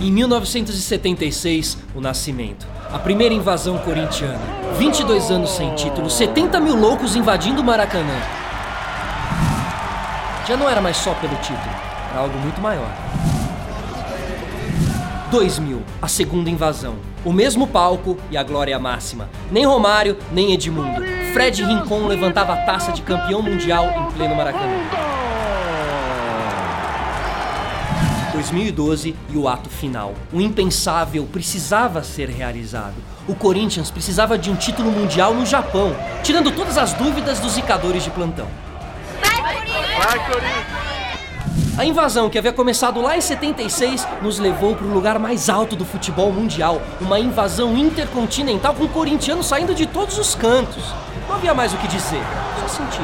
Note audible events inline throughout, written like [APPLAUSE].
Em 1976, o nascimento. A primeira invasão corintiana. 22 anos sem título, 70 mil loucos invadindo o Maracanã. Já não era mais só pelo título, era algo muito maior. 2000, a segunda invasão. O mesmo palco e a glória máxima. Nem Romário, nem Edmundo. Fred Rincon levantava a taça de campeão mundial em pleno Maracanã. 2012 e o ato final. O impensável precisava ser realizado. O Corinthians precisava de um título mundial no Japão, tirando todas as dúvidas dos zicadores de plantão. Vai, Corinthians! A invasão, que havia começado lá em 76, nos levou para o lugar mais alto do futebol mundial. Uma invasão intercontinental com corintianos saindo de todos os cantos. Não havia mais o que dizer, só sentir.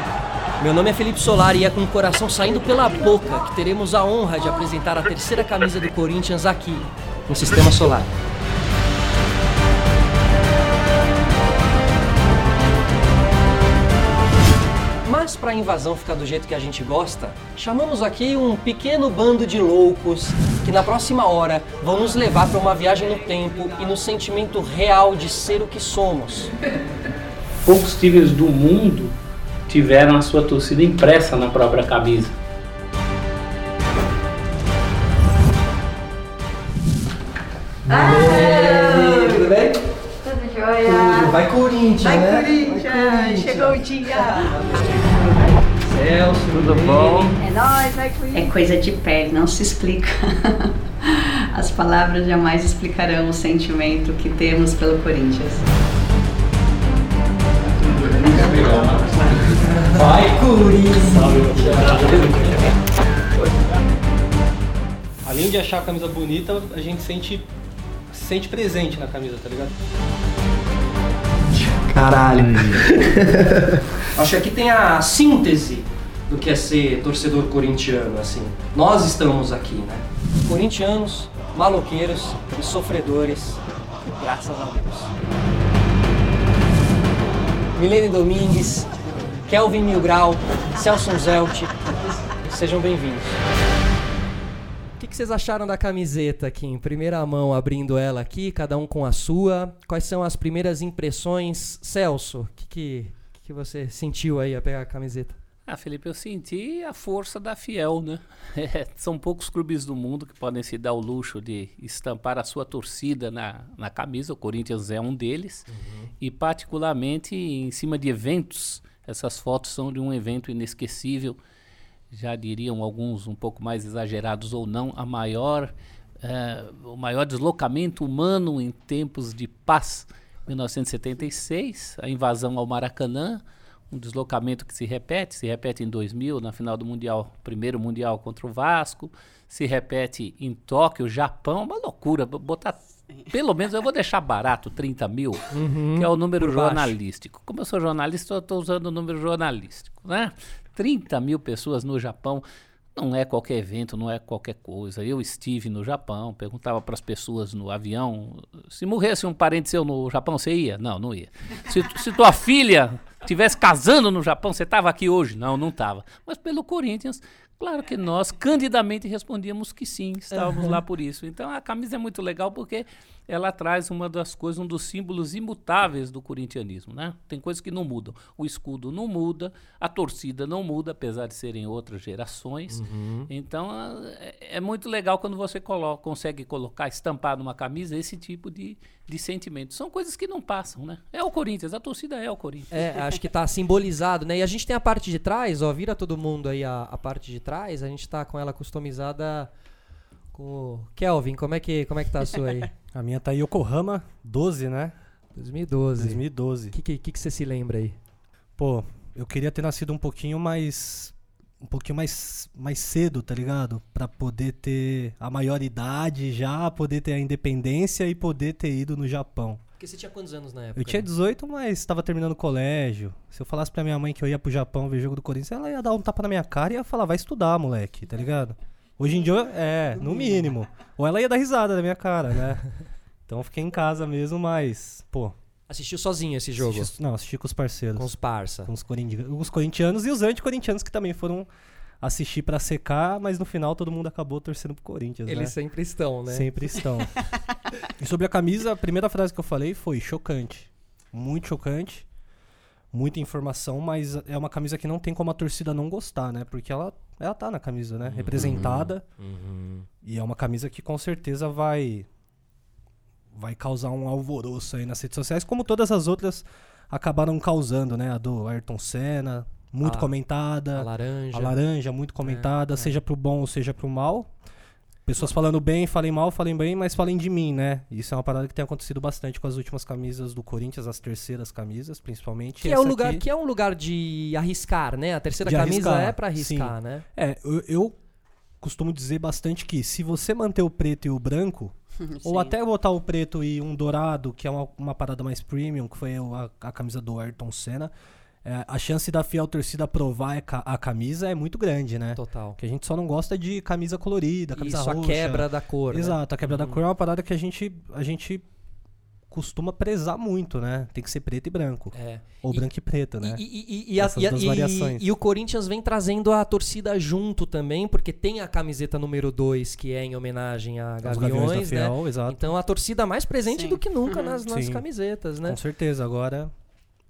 Meu nome é Felipe Solar e é com o coração saindo pela boca que teremos a honra de apresentar a terceira camisa do Corinthians aqui, no Sistema Solar. Mas para a invasão ficar do jeito que a gente gosta, chamamos aqui um pequeno bando de loucos que na próxima hora vão nos levar para uma viagem no tempo e no sentimento real de ser o que somos. Poucos times do mundo tiveram a sua torcida impressa na própria camisa. Tudo bem? Tudo jóia. Vai Corinthians, Vai, né? Corinthians. Chegou o dia. Celso, Tudo bom? É nóis, vai, É Corinthians. coisa de pele, não se explica. [LAUGHS] As palavras jamais explicarão o sentimento que temos pelo Corinthians. Vai Corinthians! Além de achar a camisa bonita, a gente sente, se sente presente na camisa, tá ligado? Caralho. [LAUGHS] Acho que aqui tem a síntese do que é ser torcedor corintiano, assim. Nós estamos aqui, né? Corintianos, maloqueiros e sofredores, graças a Deus. Milene Domingues, Kelvin Milgrau, Celso Zelt, sejam bem-vindos. O que, que vocês acharam da camiseta aqui, em primeira mão, abrindo ela aqui, cada um com a sua? Quais são as primeiras impressões? Celso, o que, que, que você sentiu aí a pegar a camiseta? Ah, Felipe, eu senti a força da Fiel, né? [LAUGHS] É, são poucos clubes do mundo que podem se dar o luxo de estampar a sua torcida na, na camisa. O Corinthians é um deles. E, particularmente, em cima de eventos, essas fotos são de um evento inesquecível. Já diriam alguns um pouco mais exagerados ou não, a maior, eh, o maior deslocamento humano em tempos de paz. 1976, a invasão ao Maracanã, um deslocamento que se repete, se repete em 2000, na final do Mundial, primeiro Mundial contra o Vasco, se repete em Tóquio, Japão, uma loucura, bo- botar, pelo menos eu vou deixar barato, 30 mil, que é o número jornalístico. Como eu sou jornalista, eu estou usando o número jornalístico, né? 30 mil pessoas no Japão, não é qualquer evento, não é qualquer coisa. Eu estive no Japão, perguntava para as pessoas no avião, se morresse um parente seu no Japão, você ia? Não, não ia. Se, se tua filha tivesse casando no Japão, você estava aqui hoje? Não, não estava. Mas pelo Corinthians, claro que nós candidamente respondíamos que sim, estávamos lá por isso. Então a camisa é muito legal porque ela traz uma das coisas, um dos símbolos imutáveis do corintianismo, né? Tem coisas que não mudam. O escudo não muda, a torcida não muda, apesar de serem outras gerações. Então a- é, é muito legal quando você coloca, consegue colocar, estampar numa camisa esse tipo de, de sentimento. São coisas que não passam, né? É o Corinthians, a torcida é o Corinthians. É, acho que tá simbolizado, né? E a gente tem a parte de trás, ó, vira todo mundo aí a, a parte de trás, a gente tá com ela customizada com o Kelvin, como é que, como é que tá a sua aí? [LAUGHS] A minha tá Yokohama 12, né? 2012. 2012. O que, que, que que você se lembra aí? Pô, eu queria ter nascido um pouquinho mais. Um pouquinho mais, mais cedo, tá ligado? Pra poder ter a maioridade já, poder ter a independência e poder ter ido no Japão. Porque você tinha quantos anos na época? Eu tinha né? 18, mas tava terminando o colégio. Se eu falasse pra minha mãe que eu ia pro Japão ver jogo do Corinthians, ela ia dar um tapa na minha cara e ia falar, vai estudar, moleque, tá ligado? Hoje em dia, eu- é, no mínimo. Ou ela ia dar risada na minha cara, né? [LAUGHS] Então eu fiquei em casa mesmo, mas, pô. Assistiu sozinho esse jogo? assisti- não, assisti com os parceiros. Com os parça. Com os, corinti- os corintianos e os anticorintianos que também foram assistir pra secar, mas no final todo mundo acabou torcendo pro Corinthians, Eles né? sempre estão, né? Sempre estão. [LAUGHS] e sobre a camisa, a primeira frase que eu falei foi chocante. Muito chocante. Muita informação, mas é uma camisa que não tem como a torcida não gostar, né? Porque ela, ela tá na camisa, né? Representada. Uhum. E é uma camisa que com certeza vai vai causar um alvoroço aí nas redes sociais, como todas as outras acabaram causando, né? A do Ayrton Senna, muito A- comentada. A laranja. A laranja, muito comentada, é. seja pro bom ou seja pro mal. Pessoas falando bem, falem mal, falem bem, mas falem de mim, né? Isso é uma parada que tem acontecido bastante com as últimas camisas do Corinthians, as terceiras camisas, principalmente. Que é, o lugar, aqui- que é um lugar de arriscar, né? A terceira De camisa arriscar, é pra arriscar, né? É, eu, eu costumo dizer bastante que se você manter o preto e o branco, [LAUGHS] ou até botar o preto e um dourado, que é uma, uma parada mais premium, que foi a, a camisa do Ayrton Senna, é, a chance da fiel torcida aprovar a ca- a camisa é muito grande, né? Total. Que a gente só não gosta de camisa colorida, camisa Isso, roxa. a quebra da cor. né? Exato, a quebra da Uhum. cor é uma parada que a gente, a gente costuma prezar muito, né? Tem que ser preto e branco. É. Ou E- branco e preto, né? E, e- e- Essas duas e- variações. e o Corinthians vem trazendo a torcida junto também, porque tem a camiseta número 2, que é em homenagem a Gaviões, da né? Fiel, exato. Então a torcida mais presente Sim. do que nunca Uhum. nas, nas camisetas, né? Com certeza. Agora,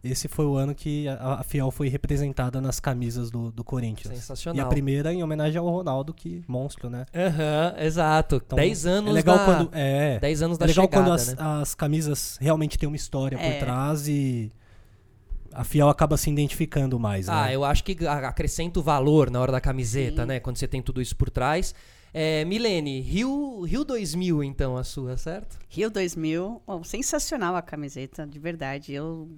esse foi o ano que a, a Fiel foi representada nas camisas do, do Corinthians. E Sensacional. a primeira em homenagem ao Ronaldo, que monstro, né? Aham, exato. Então, 10 anos é legal da, quando é, 10 anos da é legal chegada, quando as, né? as camisas realmente têm uma história É. por trás e a Fiel acaba se identificando mais, Ah, né? eu acho que acrescenta o valor na hora da camiseta, Sim. né? Quando você tem tudo isso por trás. É, Milene, Rio, Rio 2000, então, a sua, certo? Rio 2000, oh, sensacional a camiseta, de verdade. Eu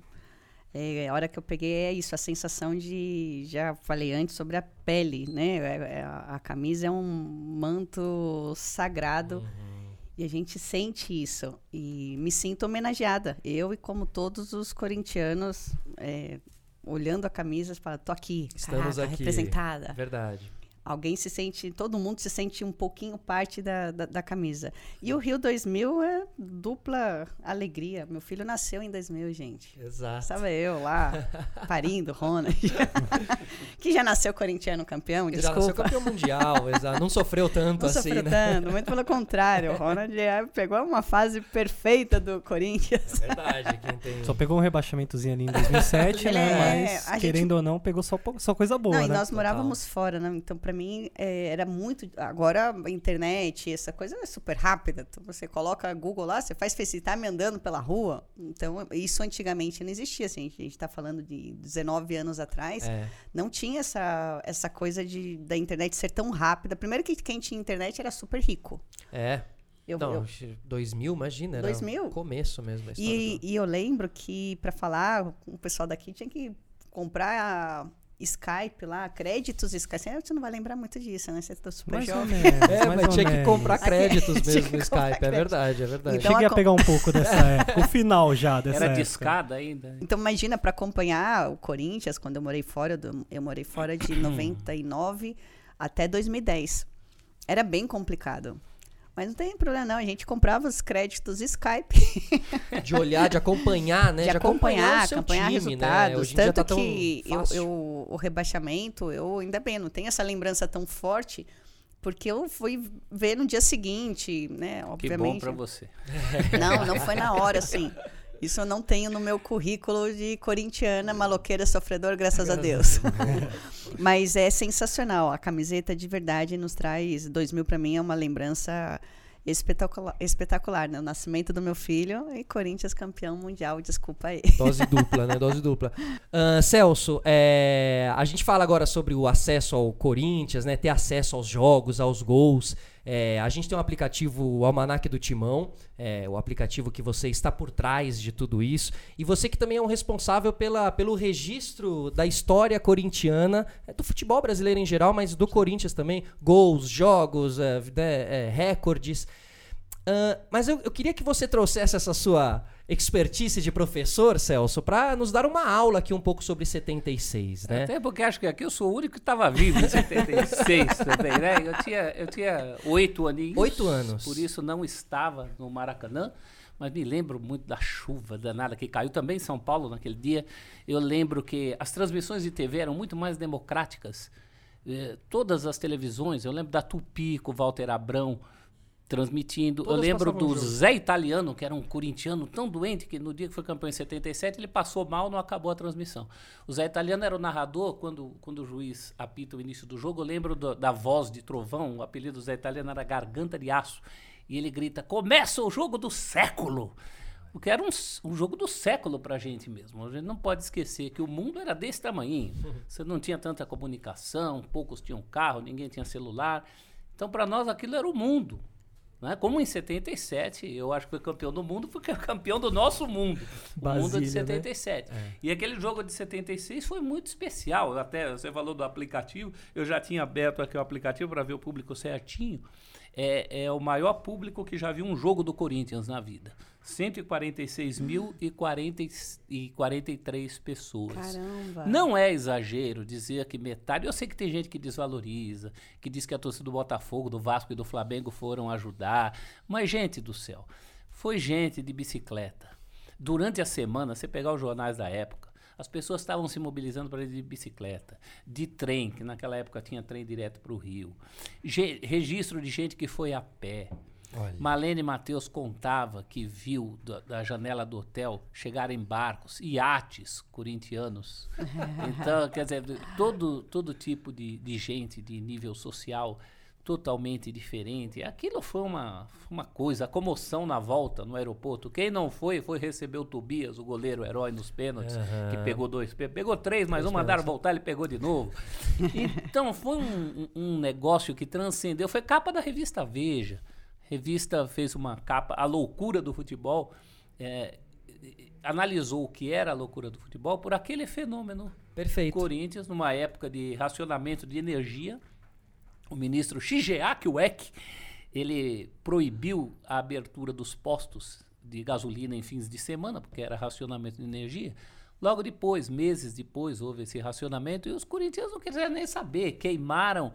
é, a hora que eu peguei é isso, a sensação de, já falei antes sobre a pele, né? É- é a, a camisa é um manto sagrado e a gente sente isso e me sinto homenageada. Eu e como todos os corintianos, é, olhando a camisa, falo, tô aqui, Estamos caraca, aqui. representada. Verdade. Alguém se sente, todo mundo se sente um pouquinho parte da, da, da camisa. E o Rio 2000 é dupla alegria. Meu filho nasceu em 2000, gente. Exato. Estava eu lá, [LAUGHS] parindo, Ronald. [LAUGHS] que já nasceu corintiano campeão, Ele já nasceu desculpa. campeão mundial, exato. Não sofreu tanto Não assim, sofreu né? tanto, muito pelo contrário. O Ronald é- pegou uma fase perfeita do Corinthians. Verdade, quem tem... Só pegou um rebaixamentozinho ali em 2007, Ele [LAUGHS] né? é, Mas, a gente- querendo ou não, pegou só, só coisa boa, Não, e né? nós morávamos fora, né? Então, pra mim, é, era muito. Agora, a internet, essa coisa é super rápida. Então, você coloca Google lá, você faz FaceTime andando pela rua. Então, isso antigamente não existia. Assim, a gente tá falando de 19 anos atrás. É, Não tinha essa, essa coisa de, da internet ser tão rápida. Primeiro que quem tinha internet era super rico. é. Eu, não, eu- 2000, imagina, era 2000? o começo mesmo. E, e eu lembro que, para falar, o pessoal daqui tinha que comprar Skype lá, créditos Skype. Você não vai lembrar muito disso, né? Você tá super Mais jovem. menos, É, mas tinha que menos. comprar créditos [LAUGHS] mesmo que no Skype, é verdade, é verdade. Então, Cheguei a a pegar um pouco [LAUGHS] dessa época. O final já dessa Era época. discada ainda. Então, imagina, para acompanhar o Corinthians, quando eu morei fora, do- eu morei fora de [CLEARS THROAT] 99 até 2010. Era bem complicado. Mas não tem problema, não. A gente comprava os créditos Skype. [LAUGHS] De olhar, de acompanhar, né? de acompanhar, o seu acompanhar time, resultados. Né? Em dia Tanto tá que eu, eu- o rebaixamento, eu ainda bem, não tenho essa lembrança tão forte, porque eu fui ver no dia seguinte, né? Que bom Obviamente. pra você. Não, não foi na hora, assim. [LAUGHS] Isso eu não tenho no meu currículo de corintiana, maloqueira, sofredor, graças a Deus. [LAUGHS] [LAUGHS] Mas é sensacional. A camiseta de verdade nos traz. 2000 para mim é uma lembrança espetacular, espetacular né? O nascimento do meu filho e Corinthians campeão mundial. Desculpa aí. Dose dupla, né? Dose dupla. Ahn, Celso, é, a gente fala agora sobre o acesso ao Corinthians, né? Ter acesso aos jogos, aos gols. É, a gente tem um aplicativo, Almanac do Timão, é, o aplicativo que você está por trás de tudo isso. E você que também é um responsável pela, pelo registro da história corintiana, é, do futebol brasileiro em geral, mas do Corinthians também. Gols, jogos, é, né, é, recordes. Ah, mas eu, eu queria que você trouxesse essa sua expertise de professor, Celso, para nos dar uma aula aqui um pouco sobre 76, né? Até porque acho que aqui eu sou o único que estava vivo em 76 também, né? Eu tinha, eu tinha oito aninhos. Oito anos. Por isso não estava no Maracanã. Mas me lembro muito da chuva danada que caiu também em São Paulo naquele dia. Eu lembro que as transmissões de TV eram muito mais democráticas. eh, todas as televisões, eu lembro da Tupi com o Walter Abrão transmitindo. Todas eu lembro do. Zé Italiano, que era um corintiano tão doente que no dia que foi campeão em 77 ele passou mal, não acabou a transmissão. O Zé Italiano era o narrador quando, quando o juiz apita o início do jogo. Eu lembro do- da voz de trovão, o apelido do Zé Italiano era Garganta de Aço. E ele grita: Começa o jogo do século! O que era um, um jogo do século pra gente mesmo. A gente não pode esquecer que o mundo era desse tamanho. [LAUGHS] Você não tinha tanta comunicação, poucos tinham carro, ninguém tinha celular. Então, para nós, aquilo era o mundo. Né? Como em 77, eu acho que foi campeão do mundo, porque é campeão do nosso mundo. o mundo de Basília, né? 77. E aquele jogo de 76 foi muito especial. Até você falou do aplicativo, eu já tinha aberto aqui o aplicativo para ver o público certinho. É, é o maior público que já viu um jogo do Corinthians na vida. 146.043 pessoas. Caramba. Não é exagero dizer que metade. Eu sei que tem gente que desvaloriza, que diz que a torcida do Botafogo, do Vasco e do Flamengo foram ajudar. Mas, gente do céu, foi gente de bicicleta. Durante a semana, você pegar os jornais da época, as pessoas estavam se mobilizando para ir de bicicleta, de trem, que naquela época tinha trem direto para o Rio. Ge- registro de gente que foi a pé. Marlene Matheus contava que viu da, da janela do hotel chegarem barcos, iates corintianos. [LAUGHS] Então, quer dizer, todo, todo tipo de, de gente de nível social totalmente diferente. Aquilo foi uma, foi uma coisa, a comoção na volta no aeroporto. Quem não foi, foi receber o Tobias, o goleiro herói nos pênaltis, que pegou dois. Pegou três, mas um mandaram voltar, ele pegou de novo. [LAUGHS] Então, foi um- um negócio que transcendeu. Foi capa da revista Veja. Revista fez uma capa, A Loucura do Futebol. é, analisou o que era a loucura do futebol por aquele fenômeno Perfeito. Corinthians, numa época de racionamento de energia, o ministro Shigeaki Ueki, ele proibiu a abertura dos postos de gasolina em fins de semana, porque era racionamento de energia. Logo depois, meses depois, houve esse racionamento e os corintianos não quiseram nem saber. Queimaram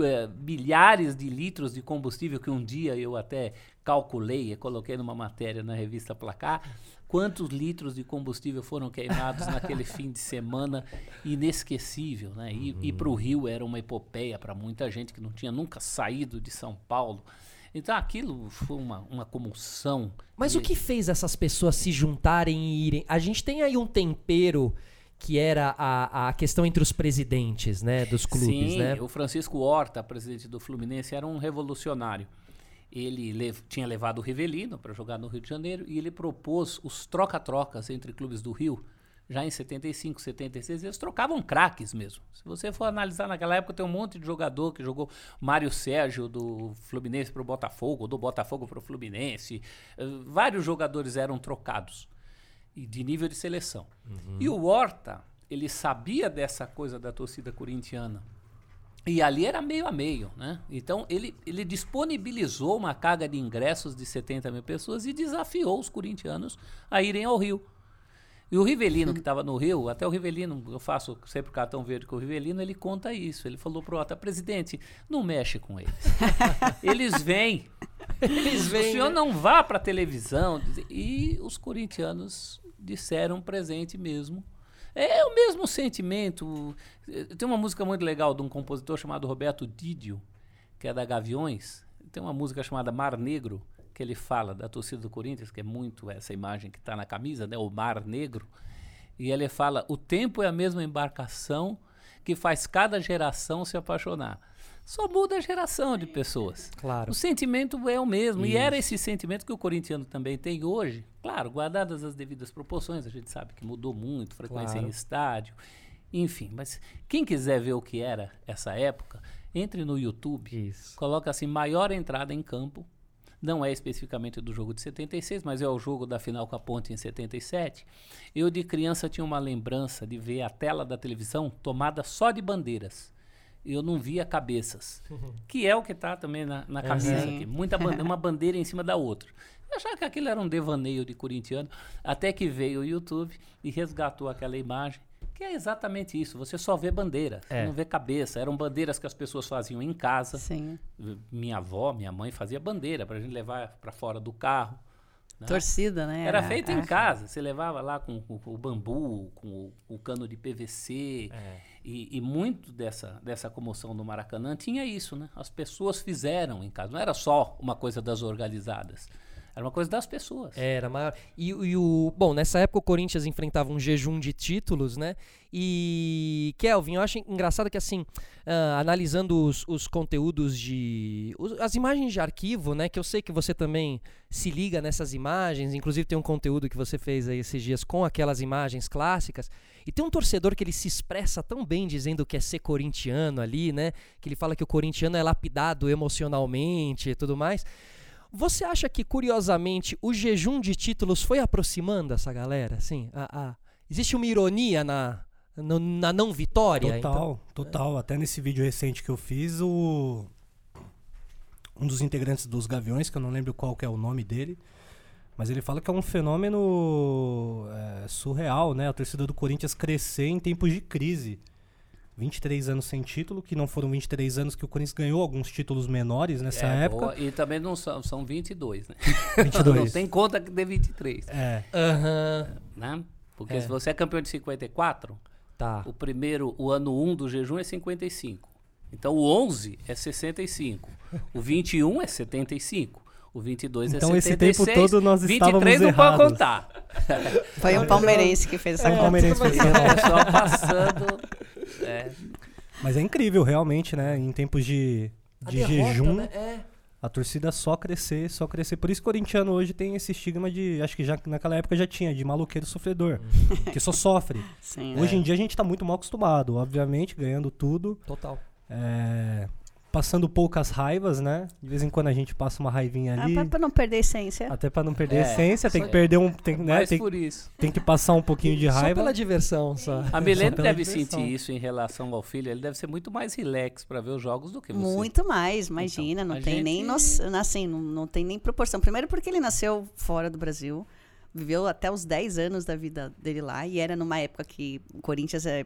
eh, milhares de litros de combustível que um dia eu até calculei e coloquei numa matéria na revista Placar. Quantos litros de combustível foram queimados naquele [LAUGHS] fim de semana inesquecível, né? E, e para o Rio era uma epopeia para muita gente que não tinha nunca saído de São Paulo. Então aquilo foi uma, uma comoção. Mas E- o que fez essas pessoas se juntarem e irem? A gente tem aí um tempero que era a, a questão entre os presidentes, né, dos clubes, Sim, né? o Francisco Horta, presidente do Fluminense, era um revolucionário. Ele lev- tinha levado o Rivelino para jogar no Rio de Janeiro e ele propôs os troca-trocas entre clubes do Rio. Já em 75, 76, eles trocavam craques mesmo. Se você for analisar naquela época, tem um monte de jogador que jogou Mário Sérgio do Fluminense para o Botafogo, do Botafogo para o Fluminense. Eh, vários jogadores eram trocados e de nível de seleção. E o Horta, ele sabia dessa coisa da torcida corintiana. E ali era meio a meio, né? Então ele, ele disponibilizou uma carga de ingressos de 70 mil pessoas e desafiou os corintianos a irem ao Rio. E o Rivelino, que estava no Rio, até o Rivelino, eu faço sempre cartão verde com o Rivelino, ele conta isso. Ele falou pro Ota, presidente, não mexe com eles. [LAUGHS] eles vêm. Eles O vêm, senhor né? não vá para televisão. E os corintianos disseram presente mesmo. É o mesmo sentimento. Eh, Tem uma música muito legal de um compositor chamado Roberto Didio, que é da Gaviões. Tem uma música chamada Mar Negro, que ele fala da torcida do Corinthians, que é muito essa imagem que está na camisa, né? o Mar Negro. E ele fala: o tempo é a mesma embarcação que faz cada geração se apaixonar. Só muda a geração de pessoas. Claro. O sentimento é o mesmo. E era esse sentimento que o corintiano também tem hoje. Claro, guardadas as devidas proporções, a gente sabe que mudou muito, frequência Claro. em estádio, enfim. Mas quem quiser ver o que era essa época, entre no YouTube, Isso. coloca assim, maior entrada em campo. Não é especificamente do jogo de 76, mas é o jogo da final com a Ponte em 77. Eu, de criança, tinha uma lembrança de ver a tela da televisão tomada só de bandeiras. Eu não via cabeças, [LAUGHS] que é o que está também na, na camisa Sim. aqui. Muita bandeira, uma bandeira em cima da outra. Achava que aquilo era um devaneio de corintiano, até que veio o YouTube e resgatou aquela imagem, que é exatamente isso. Você só vê bandeira, você É. não vê cabeça. Eram bandeiras que as pessoas faziam em casa. Sim. Minha avó, minha mãe fazia bandeira para a gente levar para fora do carro. né? Torcida, né? Era feito em é. casa. Você levava lá com, com o bambu, com o, o cano de PVC. É. E, e muito dessa, dessa comoção do Maracanã tinha isso, né? As pessoas fizeram em casa. Não era só uma coisa das organizadas. Era uma coisa das pessoas. Era maior. E, e o. Bom, nessa época o Corinthians enfrentava um jejum de títulos, né? E. Kelvin, eu acho engraçado que, assim, ah, analisando os, os conteúdos de. os- as imagens de arquivo, né? Que eu sei que você também se liga nessas imagens. Inclusive, tem um conteúdo que você fez aí esses dias com aquelas imagens clássicas. E tem um torcedor que ele se expressa tão bem dizendo que é ser corintiano ali, né? Que ele fala que o corintiano é lapidado emocionalmente e tudo mais. Você acha que, curiosamente, o jejum de títulos foi aproximando essa galera? Assim, a, a- existe uma ironia na, no- na não vitória? Total, Então, total. Até nesse vídeo recente que eu fiz, o um dos integrantes dos Gaviões, que eu não lembro qual que é o nome dele, mas ele fala que é um fenômeno é, surreal, né? A torcida do Corinthians crescer em tempos de crise. 23 anos sem título, que não foram 23 anos que o Corinthians ganhou alguns títulos menores nessa É, época. boa. E também não são, são 22, né? [LAUGHS] 22. Não tem conta que dê 23, É. Aham, né? Porque É. se você é campeão de 54, tá. o primeiro, o ano 1 do jejum é 55. Então o 11 é 65. O 21 é 75. O 22 Então, é esse 76. tempo todo nós 23 não estávamos pode contar. Foi um palmeirense que fez essa É um conta. palmeirense fez essa conta. só passando. É. Mas é incrível, realmente, né? Em tempos de, A de derrota, jejum, né? É. a torcida só crescer, só crescer. Por isso que o corintiano hoje tem esse estigma de. Acho que já naquela época já tinha, de maloqueiro sofredor. que só sofre. [LAUGHS] Sim, Hoje É. em dia a gente tá muito mal acostumado, obviamente, ganhando tudo. Total. é, passando poucas raivas, né? De vez em quando a gente passa uma raivinha Ah, ali. pra, pra não perder a essência. Até pra não perder a É, essência, tem só- que perder um. Tem, né, Mas tem, por isso. tem que passar um pouquinho de Só raiva. pela diversão, só. A Milene deve diversão. sentir isso em relação ao filho. Ele deve ser muito mais relax pra ver os jogos do que você. Muito mais, imagina, Então, não tem nem gente- noção, assim, não, não tem nem proporção. Primeiro porque ele nasceu fora do Brasil, viveu até os 10 anos da vida dele lá e era numa época que o Corinthians é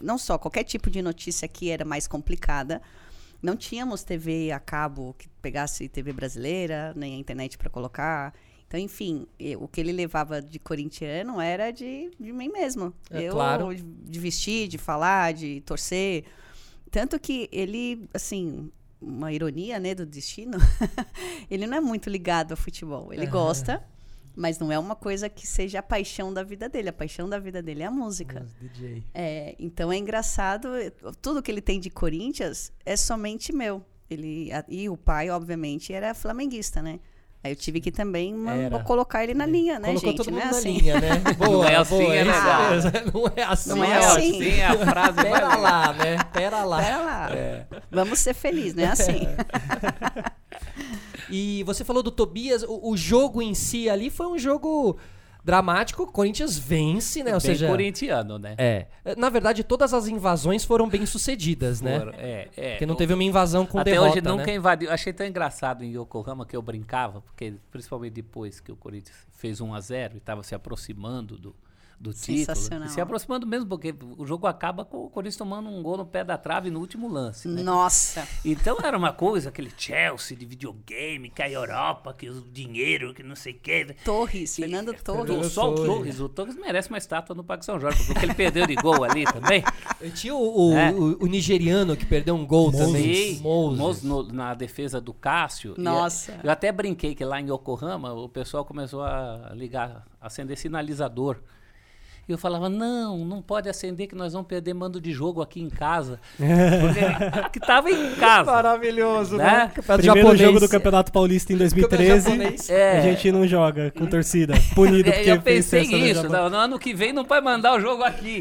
não só qualquer tipo de notícia aqui era mais complicada. Não tínhamos TV a cabo que pegasse TV brasileira, nem a internet para colocar. Então, enfim, e- o que ele levava de corintiano era de, de mim mesmo. É, Eu, claro. de vestir, de falar, de torcer. Tanto que ele, assim, uma ironia, né, do destino, [LAUGHS] ele não é muito ligado ao futebol. Ele Aham. gosta, mas não é uma coisa que seja a paixão da vida dele. A paixão da vida dele é a música. DJ. É, então é engraçado, eh, tudo que ele tem de Corinthians é somente meu. Ele, a- e o pai, obviamente, era flamenguista, né? Aí eu tive que também ma- Era. colocar ele na linha, né, Colocou gente? todo Não mundo é na assim. linha, né? [LAUGHS] Boa, é assim, boa, é mesmo. [LAUGHS] Não é assim. Não é assim. Sim, a frase Pera lá. né? Pera lá. Pera lá. É. Vamos ser felizes, não é assim? [LAUGHS] E você falou do Tobias, o, o jogo em si ali foi um jogo dramático. O Corinthians vence, né? Ou Bem seja, corintiano, né? é. Na verdade, todas as invasões foram bem sucedidas, né? Foram- É, é. Porque não teve uma invasão com Até derrota, hoje nunca né? invadiu. Achei tão engraçado em Yokohama que eu brincava, porque principalmente depois que o Corinthians fez 1 a 0 e estava se aproximando do, do título. Sensacional. E se aproximando mesmo, porque o jogo acaba com o Corinthians tomando um gol no pé da trave no último lance. né? Nossa. Então era uma coisa, aquele Chelsea de videogame, que a Europa, que o dinheiro, que não sei o quê. Torres, Fernando Torres. Só o Torres. O Torres merece uma estátua no Parque São Jorge, porque ele perdeu de gol ali também. E Tinha o, o- É. o- o nigeriano que perdeu um gol também. Sim, Moses. Moses no- na defesa do Cássio. E Nossa. Eu até brinquei que lá em Yokohama o pessoal começou a ligar, acender sinalizador. E eu falava, não, não pode acender que nós vamos perder mando de jogo aqui em casa. [LAUGHS] Porque que tava em casa. Maravilhoso, Né? né? Primeiro japonês. jogo do Campeonato Paulista em 2013. japonês. É. A gente não joga com torcida. Punido É, porque eu fez pensei festa no isso, Japão. não, no ano que vem não vai mandar o jogo aqui.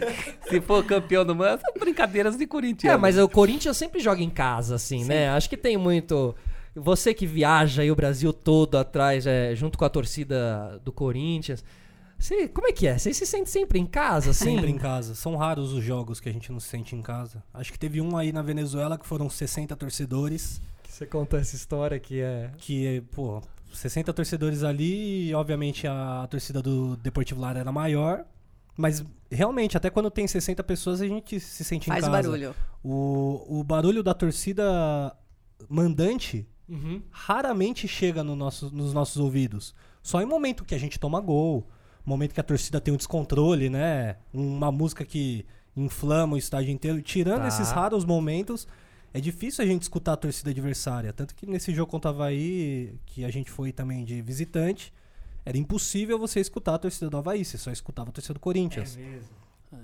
Se for campeão do mundo, são brincadeiras de Corinthians. É, mas o Corinthians sempre joga em casa, assim, né? Acho que tem muito. Você que viaja aí o Brasil todo atrás, é, junto com a torcida do Corinthians. Você, como é que é? Você se sente sempre em casa, assim? Sempre em casa. São raros os jogos que a gente não se sente em casa. Acho que teve um aí na Venezuela que foram 60 torcedores. Você conta essa história que é. Que, pô, 60 torcedores ali e obviamente a torcida do Deportivo Lara era maior. Mas realmente, até quando tem 60 pessoas, a gente se sente em Faz casa. barulho. O, o barulho da torcida mandante Uhum. raramente chega no nosso- nos nossos ouvidos. Só em momento que a gente toma gol, momento que a torcida tem um descontrole, né? Uma música que inflama o estádio inteiro. Tirando Tá. esses raros momentos, é difícil a gente escutar a torcida adversária. Tanto que nesse jogo contra o Havaí, que a gente foi também de visitante, era impossível você escutar a torcida do Havaí, você só escutava a torcida do Corinthians.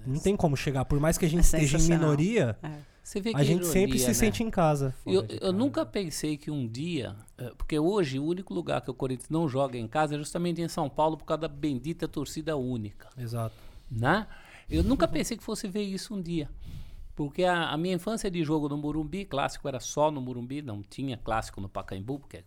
Não tem como chegar. Por mais que a gente É esteja em minoria, Você vê que a gente sempre ironia, se né? sente em casa. Eu, eu nunca pensei que um dia, eh, porque hoje o único lugar que o Corinthians não joga em casa é justamente em São Paulo por causa da bendita torcida única, Exato. né? Eu nunca pensei que fosse ver isso um dia. Porque a, a minha infância de jogo no Morumbi, clássico era só no Morumbi, não tinha clássico no Pacaembu, porque é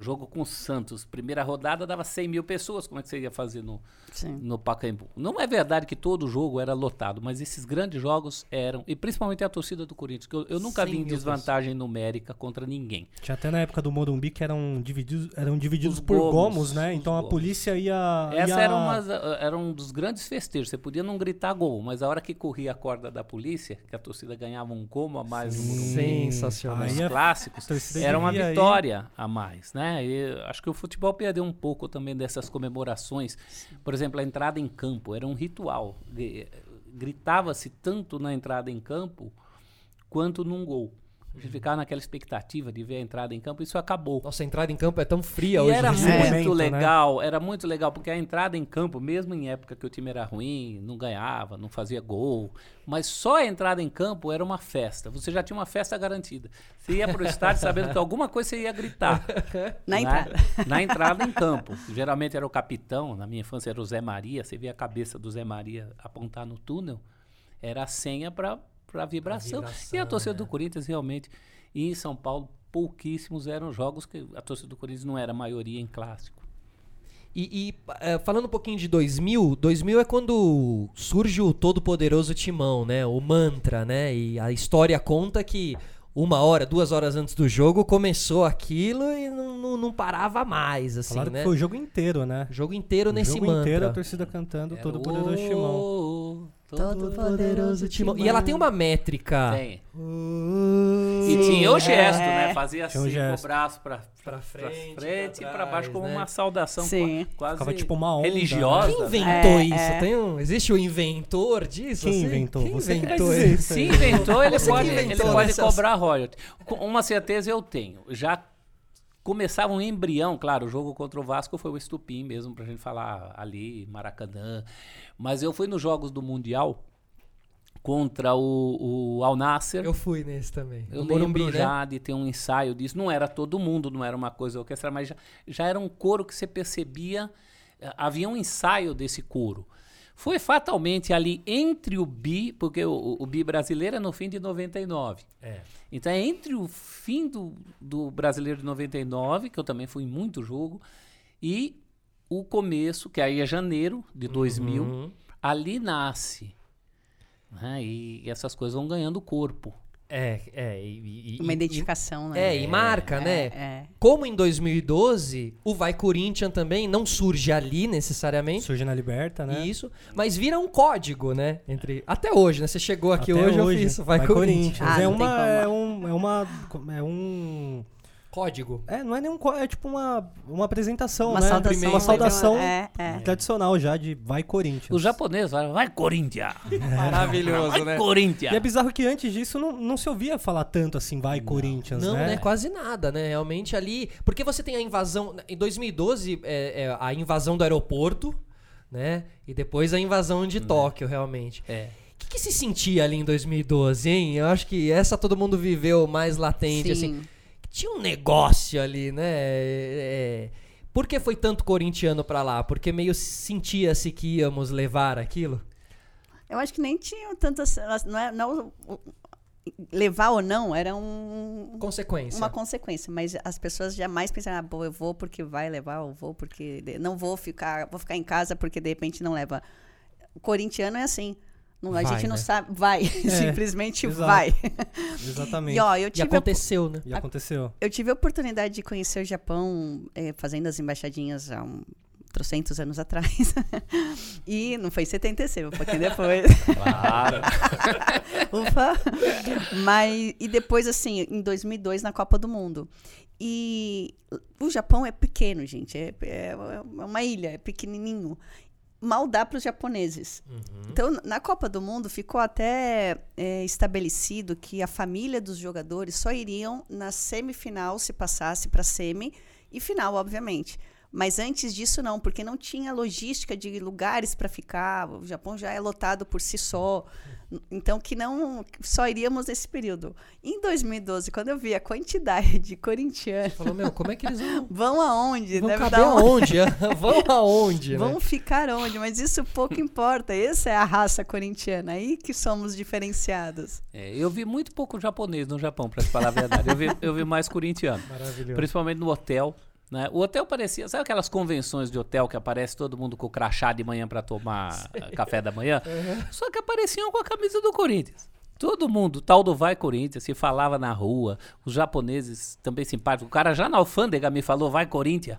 jogo com o Santos, primeira rodada dava 100 mil pessoas, como é que você ia fazer no, Sim. no Pacaembu. Não é verdade que todo jogo era lotado, mas esses grandes jogos eram, e principalmente a torcida do Corinthians, que eu, eu nunca 100 vi em desvantagem numérica contra ninguém. Tinha até na época do Morumbi que eram divididos, eram divididos Os por gomos, gomos, né? Então a gomos. polícia ia. Essa ia... era, umas, era um dos grandes festejos. Você podia não gritar gol, mas a hora que corria a corda da polícia, que a torcida ganhava um gomo a mais no Morumbi, Sensacional. Aí os a clássicos, era uma vitória a mais, né? E acho que o futebol perdeu um pouco também dessas comemorações. Por exemplo, a entrada em campo era um ritual. Gri- Gritava-se tanto na entrada em campo quanto num gol. A gente ficava naquela expectativa de ver a entrada em campo, isso acabou. Nossa, a entrada em campo é tão fria E hoje. era né? muito momento, né? legal, era muito legal, porque a entrada em campo, mesmo em época que o time era ruim, não ganhava, não fazia gol, mas só a entrada em campo era uma festa. Você já tinha uma festa garantida. Você ia pro estádio sabendo que alguma coisa você ia gritar. [LAUGHS] Na né? entrada. [LAUGHS] Na entrada em campo. Geralmente era o capitão, na minha infância era o Zé Maria, você via a cabeça do Zé Maria apontar no túnel, era a senha para a vibração. E a torcida do Corinthians realmente, e em São Paulo, pouquíssimos eram jogos que a torcida do Corinthians não era a maioria em clássico. E, e, eh, falando um pouquinho de 2000, 2000 é quando surge o todo-poderoso Timão, né? O mantra, né? E a história conta que uma hora, duas horas antes do jogo começou aquilo e não, não, não parava mais, assim, Falaram né? que foi o jogo inteiro, né? O jogo inteiro o nesse jogo mantra. inteiro a torcida cantando todo poderoso Timão. Timão. Todo-poderoso Timão. E ela tem uma métrica. Tem. E tinha o gesto, É. né? Fazia Tinha um assim com o gesto. braço pra, Pra pra frente, frente, pra e pra baixo trás, como né? uma saudação Sim. qua- quase Ficava tipo uma onda, religiosa. Quem né? inventou É, isso? é. Tem um, existe o inventor disso? Quem assim? inventou? Quem Você inventou isso? Se inventou, ele Você pode, ele inventou pode nessas- cobrar royalty. Com uma certeza eu tenho. Já começava um embrião, claro, o jogo contra o Vasco foi o estupim mesmo pra gente falar ali, Maracanã. Mas eu fui nos jogos do Mundial contra o, o Al Nasser. Eu fui nesse também. Eu Morumbi, lembro né? já de ter um ensaio disso. Não era todo mundo, não era uma coisa orquestra, mas já, já era um coro que você percebia. eh, Havia um ensaio desse coro. Foi fatalmente ali entre o bi, porque o, o bi brasileiro é no fim de 99. É. Então é entre o fim do, do brasileiro de 99, que eu também fui em muito jogo, e o começo, que aí é janeiro de 2000. Uhum. Ali nasce. né, E essas coisas vão ganhando corpo. É, é. E, e- Uma e- identificação, né? É, e marca, né? É. Como em 2012, o Vai Corinthians também não surge ali necessariamente. Surge na Liberta, né? Isso, mas vira um código, né? Entre até hoje, né? Você chegou aqui Até hoje, eu fiz, vai, Corinthians. Ah, é, não tem uma, é um. É uma. É um. Código. É, não é nenhum. co- É tipo uma, uma apresentação, Uma né? saudação. Uma saudação É, é. tradicional já de Vai Corinthians. Os japoneses falam, vai Corinthians! [LAUGHS] Maravilhoso, Vai né? Corinthians! E é bizarro que antes disso não, não se ouvia falar tanto assim, Vai Corinthians, Não, né? né? Quase nada, né? Realmente ali. Porque você tem a invasão. Em 2012, é, é a invasão do aeroporto, né? E depois a invasão de Tóquio, realmente. É. O que, que se sentia ali em 2012, hein? Eu acho que essa todo mundo viveu mais latente, assim. Tinha um negócio ali, né? É, Por que foi tanto corintiano pra lá? Porque meio sentia-se que íamos levar aquilo? Eu acho que nem tinha tantas. Não é, não, levar ou não era um, Consequência. uma consequência, mas as pessoas jamais pensaram, ah, pô, eu vou porque vai levar, eu vou porque. Não vou ficar, vou ficar em casa porque de repente não leva. O corintiano é assim. Não, a Vai, gente não né? sabe, vai. [LAUGHS] Simplesmente exato. vai. Exatamente. E ó, eu E tive, a, aconteceu, né? E aconteceu. eu tive a oportunidade de conhecer o Japão eh, fazendo as embaixadinhas há um trocentos anos atrás. [LAUGHS] e não foi em 76, um pouquinho depois. Claro. [LAUGHS] Ufa! Mas, e depois, assim, em 2002, na Copa do Mundo. E o Japão é pequeno, gente. É, é uma ilha, é pequenininho. Mal dá para os japoneses. Então, na Copa do Mundo, ficou até é, estabelecido que a família dos jogadores só iriam na semifinal, se passasse para semi, e final, obviamente. Mas antes disso, não, porque não tinha logística de lugares para ficar. O Japão já é lotado por si só. Então, que não só iríamos nesse período. Em 2012, quando eu vi a quantidade de corintianos, Falou, meu, como é que eles vão, [LAUGHS] vão aonde? vão caber dar um- aonde? [LAUGHS] [LAUGHS] vão aonde, né? Vão ficar onde? Mas isso pouco importa. Essa é a raça corintiana. Aí que somos diferenciados. É, eu vi muito pouco japonês no Japão, pra te falar a verdade. Eu vi, eu vi mais corintiano. Maravilhoso. Principalmente no hotel. Né? O hotel parecia. Sabe aquelas convenções de hotel que aparece todo mundo com o crachá de manhã pra tomar [LAUGHS] eh, café da manhã? Só que apareciam com a camisa do Corinthians. Todo mundo, tal do Vai Corinthians, se falava na rua, os japoneses também simpáticos. O cara já na alfândega me falou, vai Corinthians.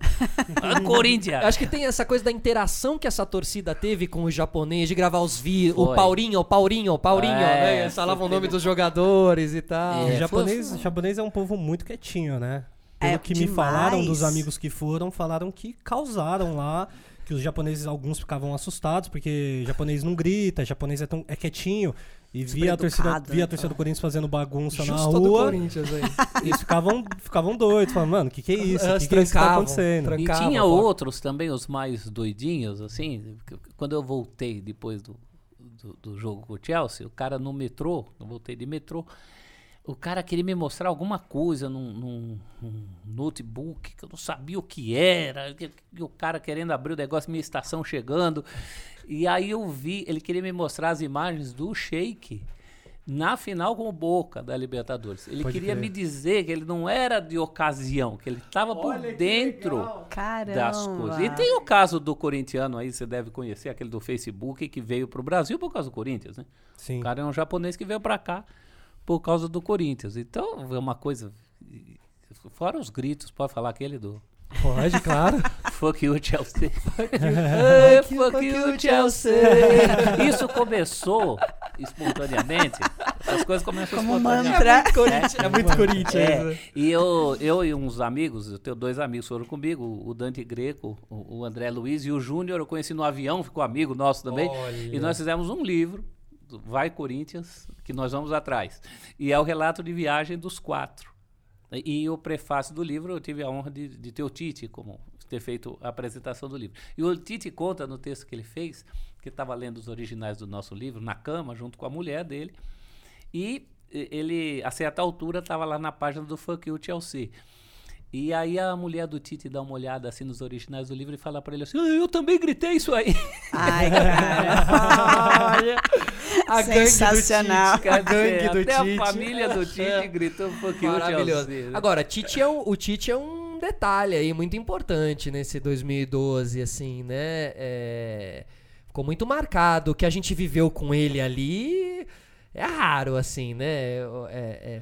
Vai [LAUGHS] Corinthians. Acho que tem essa coisa da interação que essa torcida teve com o japonês, de gravar os vídeos, o Foi. Paurinho, o Paurinho, o Paurinho, É, né? Falavam o nome dos jogadores e tal. É, O japonês, foi- japonês é um povo muito quietinho, né? Pelo É que me demais. falaram dos amigos que foram, falaram que causaram lá, que os japoneses, alguns ficavam assustados, porque japonês não grita, japonês é, tão, é quietinho. E via a, torcida, via a né? torcida do Corinthians fazendo bagunça na Justo do rua. Corinthians aí. Eles [LAUGHS] ficavam, ficavam doidos, falando, mano, o que, que é isso? O que, que é isso que tá trancavam, acontecendo? tran- E tinha porta. outros também, os mais doidinhos, assim. Quando eu voltei depois do, do, do jogo com o Chelsea, o cara no metrô, eu voltei de metrô, o cara queria me mostrar alguma coisa num, num- num notebook que eu não sabia o que era, que- que o cara querendo abrir o negócio, minha estação chegando. E aí eu vi, ele queria me mostrar as imagens do Sheik na final com o Boca da Libertadores. Ele Pode queria crer. me dizer que ele não era de ocasião, que ele estava por dentro das coisas. E tem o caso do corintiano aí, você deve conhecer, aquele do Facebook, que veio pro Brasil por causa do Corinthians, né? Sim. O cara é um japonês que veio pra cá por causa do Corinthians. Então, é uma coisa... Fora os gritos, pode falar aquele do... Pode, claro. [LAUGHS] Fuck you, Chelsea. Hey, [LAUGHS] fuck you, Chelsea. Isso começou espontaneamente. Essas coisas começam Como espontaneamente. mantra. Corinthians, é muito Corinthians. É, né? e eu, eu e uns amigos, eu tenho dois amigos foram comigo, o Dante Greco, o, o André Luiz e o Júnior, eu conheci no avião, ficou amigo nosso também. Olha. E nós fizemos um livro, Vai Corinthians, que nós vamos atrás. E é o relato de viagem dos quatro. E, o prefácio do livro, eu tive a honra de, de ter o Tite como ter feito a apresentação do livro. E o Tite conta no texto que ele fez, que estava lendo os originais do nosso livro, na cama, junto com a mulher dele, e- ele, a certa altura, estava lá na página do Fuck You Chelsea. E aí a mulher do Tite dá uma olhada assim nos originais do livro e fala para ele assim: "Ah, eu também gritei isso aí. Ai, [LAUGHS] cara. Olha, a gangue do Sensacional. Tite, a gangue do Até Tite. a família do Tite gritou Fuck You Maravilhoso. Agora, Tite é um, o Tite é um detalhe aí muito importante nesse 2012, assim, né? É, ficou muito marcado. O que a gente viveu com ele ali é raro, assim, né? É- é-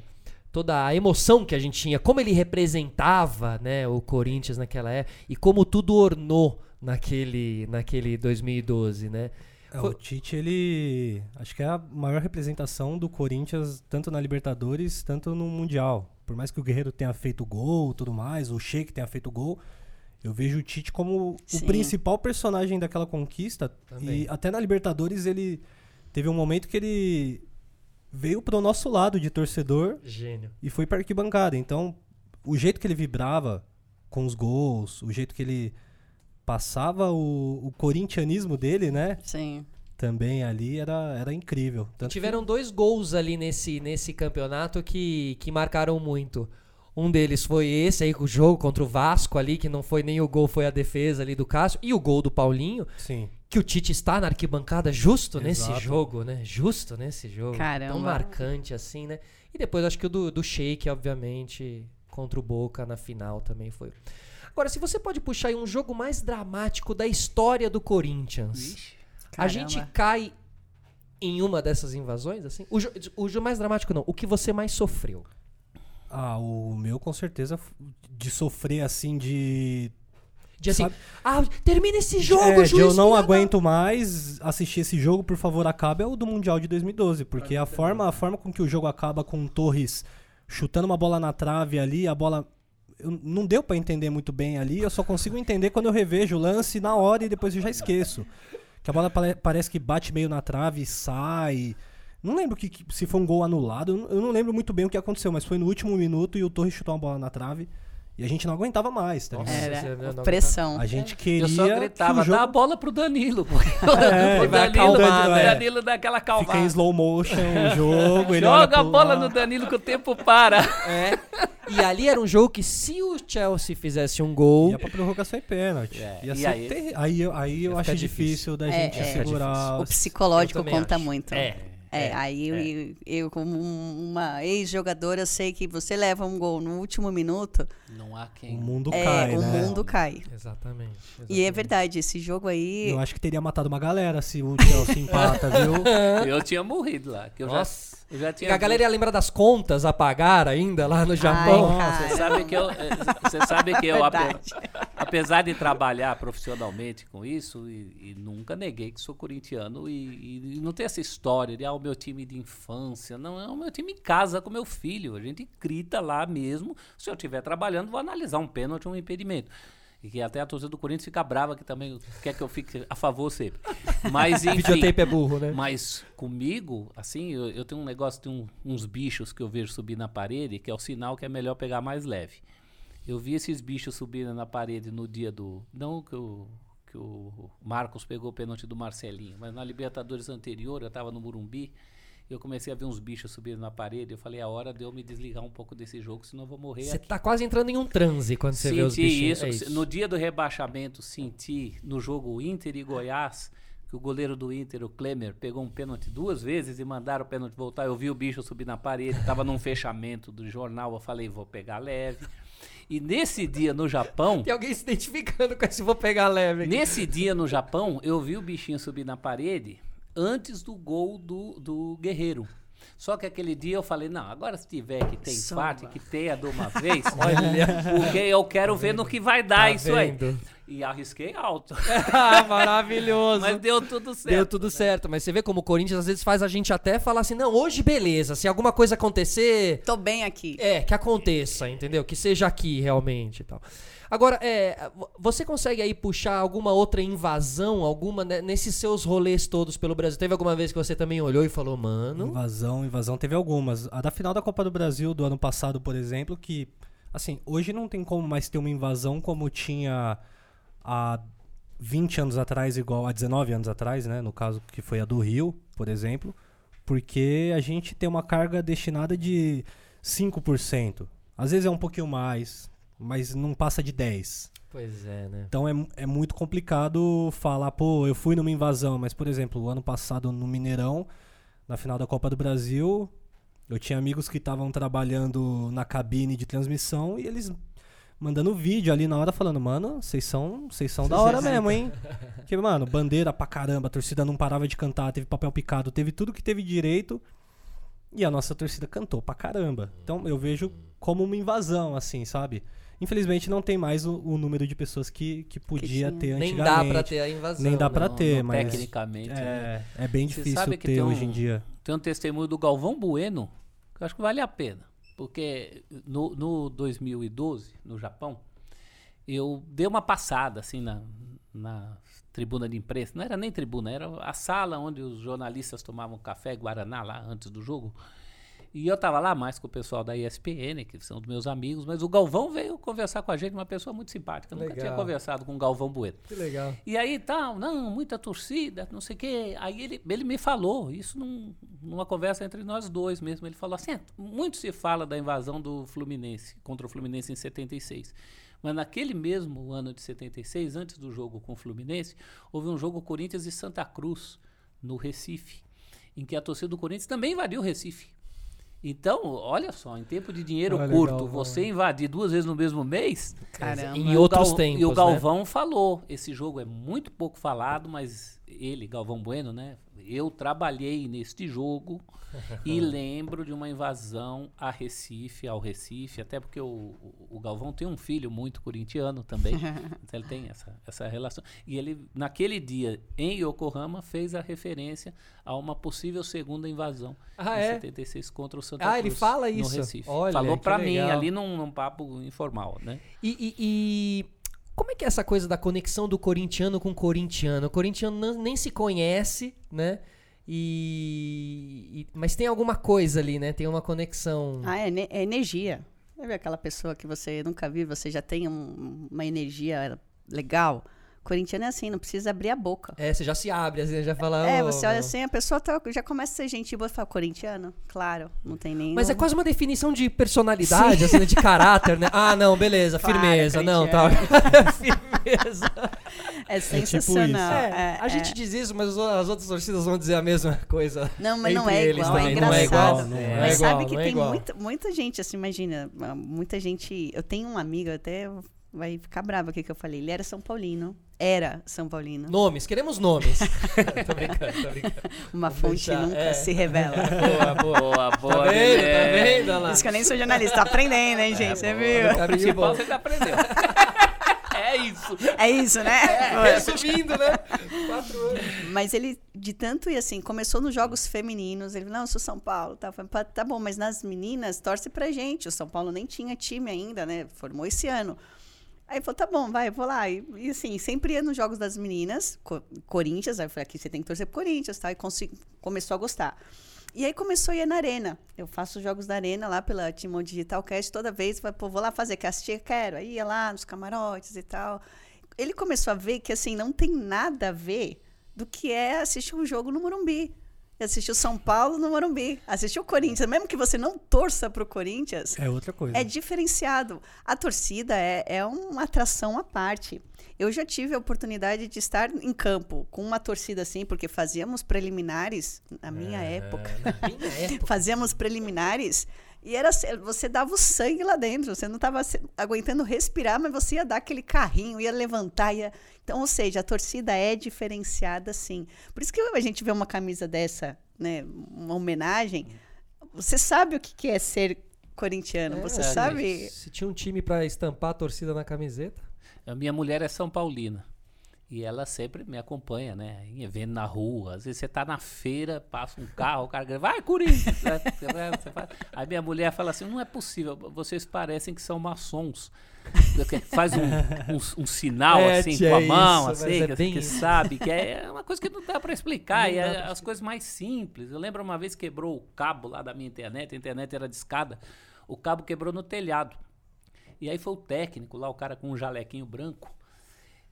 toda a emoção que a gente tinha, como ele representava, né, o Corinthians naquela época e como tudo ornou naquele, naquele 2012, né? É, Foi- o Tite, ele. Acho que é a maior representação do Corinthians, tanto na Libertadores, tanto no Mundial. Por mais que o Guerreiro tenha feito gol e tudo mais, o Sheik tenha feito gol, eu vejo o Tite como Sim. o principal personagem daquela conquista. Também. E até na Libertadores ele teve um momento que ele veio pro nosso lado de torcedor Gênio. e foi pra arquibancada. Então, o jeito que ele vibrava com os gols, o jeito que ele passava o, o corintianismo dele, né? Sim. Também ali era, era incrível. Tanto Tiveram dois gols ali nesse, nesse campeonato que, que marcaram muito. Um deles foi esse aí, o jogo contra o Vasco ali, que não foi nem o gol, foi a defesa ali do Cássio. E o gol do Paulinho, que, sim. Que o Tite está na arquibancada justo nesse Exato. jogo, né? Justo nesse jogo. Caramba. Tão marcante assim, né? E depois acho que o do, do Sheik, obviamente, contra o Boca na final também foi. Agora, se você pode puxar aí um jogo mais dramático da história do Corinthians. A Caramba. gente cai em uma dessas invasões, assim? O, jo- o jogo mais dramático não, o que você mais sofreu. Ah, o meu com certeza de sofrer assim de De assim, Sabe- ah, termina esse jogo, é, de juiz. eu não aguento mais assistir esse jogo, por favor, acabe é o do Mundial de 2012. Porque a forma, a forma com que o jogo acaba com o Torres chutando uma bola na trave ali, a bola. eu- não deu pra entender muito bem ali, eu só consigo entender quando eu revejo o lance na hora e depois eu já esqueço. Que a bola pare- parece que bate meio na trave e sai. Não lembro que, que- se foi um gol anulado, eu não lembro muito bem o que aconteceu, mas foi no último minuto e o Torres chutou uma bola na trave e a gente não aguentava mais, tá ligado? Nossa, Era pressão. A gente queria. Eu só gritava, que o jogo dá a bola pro Danilo. [LAUGHS] É, o Danilo, o é. Danilo dá aquela Fica em calmada. slow motion o jogo. Joga a bola lado. no Danilo que o tempo para. [LAUGHS] É. E ali era um jogo que se o Chelsea fizesse um gol. Ia pra prorrogação e pênalti. É, Ia e ser aí? terri- aí? eu- Aí eu acho difícil, difícil. da É, gente é. segurar. O psicológico conta acho. muito. É. É, aí eu, eu, como um- uma ex-jogadora, sei que você leva um gol no último minuto, Não há O quem. mundo é, cai, o né? mundo cai. Exatamente. E é verdade, esse jogo aí. Eu acho que teria matado uma galera se o Chelsea empata, viu? [LAUGHS] Eu tinha morrido lá. Que eu, já, Nossa. eu já tinha. A galera ia lembrar das contas a pagar ainda lá no Japão. Ai, Você sabe que eu, eh, você sabe que eu [LAUGHS] Verdade. Apesar de trabalhar profissionalmente com isso, e, e nunca neguei que sou corintiano e, e não tem essa história de ah, o meu time de infância. Não, é o meu time em casa com meu filho. A gente grita lá mesmo. Se eu estiver trabalhando, vou analisar um pênalti ou um impedimento. E que até a torcida do Corinthians fica brava que também quer que eu fique a favor sempre. Mas [LAUGHS] enfim. Videotape é burro, né? Mas comigo, assim, eu, eu tenho um negócio de um- uns bichos que eu vejo subir na parede, que é o sinal que é melhor pegar mais leve. Eu vi esses bichos subindo na parede no dia do. Não que o, que o Marcos pegou o pênalti do Marcelinho, mas na Libertadores anterior, eu estava no Murumbi, e eu comecei a ver uns bichos subindo na parede. Eu falei, é hora de eu me desligar um pouco desse jogo, senão eu vou morrer Você aqui. tá quase entrando em um transe quando você vê os bichinhos. isso, É isso. No dia do rebaixamento, senti no jogo Inter e Goiás que o goleiro do Inter, o Klemer, pegou um pênalti duas vezes e mandaram o pênalti voltar. Eu vi o bicho subir na parede, tava num [LAUGHS] fechamento do jornal. Eu falei, vou pegar leve. E nesse dia no Japão, Tem alguém se identificando com esse vou pegar leve aqui. nesse dia no Japão, eu vi o bichinho subir na parede antes do gol do, do Guerreiro. Só que aquele dia eu falei, não, agora se tiver que ter empate, que tenha de uma vez, [LAUGHS] porque eu quero ver no que vai dar Tá isso aí. E arrisquei alto. [LAUGHS] ah, maravilhoso. Mas deu tudo certo. Deu tudo certo, mas você vê como o Corinthians às vezes faz a gente até falar assim: não, hoje beleza, se alguma coisa acontecer, Tô bem aqui. é, que aconteça, entendeu? Que seja aqui realmente e tal. Agora, é, vo- você consegue aí puxar alguma outra invasão, alguma, né, nesses seus rolês todos pelo Brasil? Teve alguma vez que você também olhou e falou, mano. Invasão, invasão teve algumas. A da final da Copa do Brasil do ano passado, por exemplo, que assim, hoje não tem como mais ter uma invasão como tinha há 20 anos atrás, igual há 19 anos atrás, né, no caso que foi a do Rio, por exemplo, porque a gente tem uma carga destinada de 5%. Às vezes é um pouquinho mais, mas não passa de 10. Pois é, né? Então é, é muito complicado falar, pô, eu fui numa invasão, mas por exemplo, o ano passado no Mineirão, na final da Copa do Brasil, eu tinha amigos que estavam trabalhando na cabine de transmissão e eles mandando vídeo ali na hora falando, mano, vocês são, vocês são da hora mesmo, hein? Que, mano, bandeira pra caramba, a torcida não parava de cantar, teve papel picado, teve tudo que teve direito. E a nossa torcida cantou pra caramba. Então eu vejo como uma invasão, assim, sabe? Infelizmente não tem mais o, o número de pessoas que, que podia tinha. ter Nem antigamente. dá pra ter a invasão. Nem dá né? pra Não, ter, não, mas Tecnicamente. né? é, é bem Você difícil sabe que ter tem um- hoje em dia. Tem um testemunho do Galvão Bueno, que eu acho que vale a pena. Porque no, no 2012, no Japão, eu dei uma passada assim na, na tribuna de imprensa. Não era nem tribuna, era a sala onde os jornalistas tomavam café, Guaraná, lá antes do jogo. E eu tava lá mais com o pessoal da ESPN, que são dos meus amigos, mas o Galvão veio conversar com a gente, uma pessoa muito simpática. Eu nunca tinha conversado com o Galvão Bueno. Que legal. E aí tal, não, muita torcida, não sei o quê. Aí ele, ele me falou, isso num- numa conversa entre nós dois mesmo. Ele falou assim: "É, muito se fala da invasão do Fluminense contra o Fluminense em 76. Mas naquele mesmo ano de 76, antes do jogo com o Fluminense, houve um jogo Corinthians e Santa Cruz, no Recife, em que a torcida do Corinthians também invadiu o Recife. Então, olha só, em tempo de dinheiro Olha, curto, Galvão. você invadir duas vezes no mesmo mês, Caramba. Em e o outros Gal- tempos, E o né? Galvão falou: esse jogo é muito pouco falado, mas ele, Galvão Bueno, né? Eu trabalhei neste jogo e [LAUGHS] lembro de uma invasão a Recife, ao Recife, até porque o, o, o Galvão tem um filho muito corintiano também, [LAUGHS] então ele tem essa, essa relação. E ele, naquele dia, em Yokohama, fez a referência a uma possível segunda invasão Ah, em é? 76 contra o Santa Ah, Cruz. ele fala no isso? Recife. Olha, Falou pra mim ali num, num papo informal, né? E, e- e como é que é essa coisa da conexão do corintiano com o corintiano? O corintiano nem se conhece, né? E, e- mas tem alguma coisa ali, né? Tem uma conexão. Ah, é, é energia. Sabe aquela pessoa que você nunca viu, você já tem um- uma energia legal? Corintiano é assim, não precisa abrir a boca. É, você já se abre, assim, já fala. É, "Ô, você olha meu". assim, a pessoa tá- já começa a ser gentil, você fala, corintiano? Claro, não tem nem. Mas é quase uma definição de personalidade, assim, né, de caráter, né? [LAUGHS] Ah, não, beleza, Para, firmeza, não, tá. [LAUGHS] firmeza. É tipo sensacional. É, é, a gente é. diz isso, mas as outras torcidas vão dizer a mesma coisa. Não, mas não é igual, é engraçado. Não é igual, não é. Mas é sabe igual, que é tem muita, muita gente, assim, imagina, muita gente. Eu tenho um amigo, até vai ficar bravo aqui que eu falei. Ele era São Paulino. Era São Paulino. Nomes, queremos nomes. [LAUGHS] tô brincando, tô brincando. Uma Vou fonte deixar, nunca é. se revela. Boa, [LAUGHS] boa. Boa, boa, Tá vendo? Tá vendo? Olha lá. Isso que eu nem sou jornalista, tô aprendendo, hein, gente? Você viu? Caminho Principal bom. você já aprendeu. [LAUGHS] é isso. É isso, né? Resumindo, né? Quatro anos. Mas ele, de tanto e assim, começou nos jogos femininos. Ele falou, não, eu sou São Paulo. Tá, falei, "Pá, tá bom, mas nas meninas, torce pra gente. O São Paulo nem tinha time ainda, né? Formou esse ano. Aí falou, tá bom, vai, vou lá. E, e, assim, sempre ia nos jogos das meninas, Co- Corinthians. Aí eu falei, aqui você tem que torcer pro Corinthians, tá? E começou a gostar. E aí começou a ir na arena. Eu faço os jogos da arena lá pela Timon Digital Cast toda vez. Falei, pô, vou lá fazer, quer assistir? Quero. Aí ia lá nos camarotes e tal. Ele começou a ver que, assim, não tem nada a ver do que é assistir um jogo no Morumbi. Assistir o São Paulo no Morumbi. Assistir o Corinthians. Mesmo que você não torça pro Corinthians, É outra coisa. é diferenciado. A torcida é, é uma atração à parte. Eu já tive a oportunidade de estar em campo com uma torcida assim, porque fazíamos preliminares na minha época. Na minha [LAUGHS] época. Fazíamos preliminares e era você dava o sangue lá dentro. Você não estava aguentando respirar, mas você ia dar aquele carrinho, ia levantar, ia. Então, ou seja, a torcida é diferenciada, sim. Por isso que a gente vê uma camisa dessa, né, uma homenagem. Você sabe o que que é ser corintiano. Você É, sabe. Se tinha um time pra estampar a torcida na camiseta. A minha mulher é São Paulina. E ela sempre me acompanha, né? Em evento na rua. Às vezes você tá na feira, passa um carro, o cara grita, vai, Corinthians! [LAUGHS] Aí minha mulher fala assim: não é possível, vocês parecem que são maçons. Porque Faz um, um- um sinal É, assim com a mão, isso, assim, é que, que sabe, que é uma coisa que não dá pra explicar. Não e é as coisas mais simples. Eu lembro uma vez que quebrou o cabo lá da minha internet, a internet era de escada, o cabo quebrou no telhado. E aí foi o técnico lá, o cara com um jalequinho branco.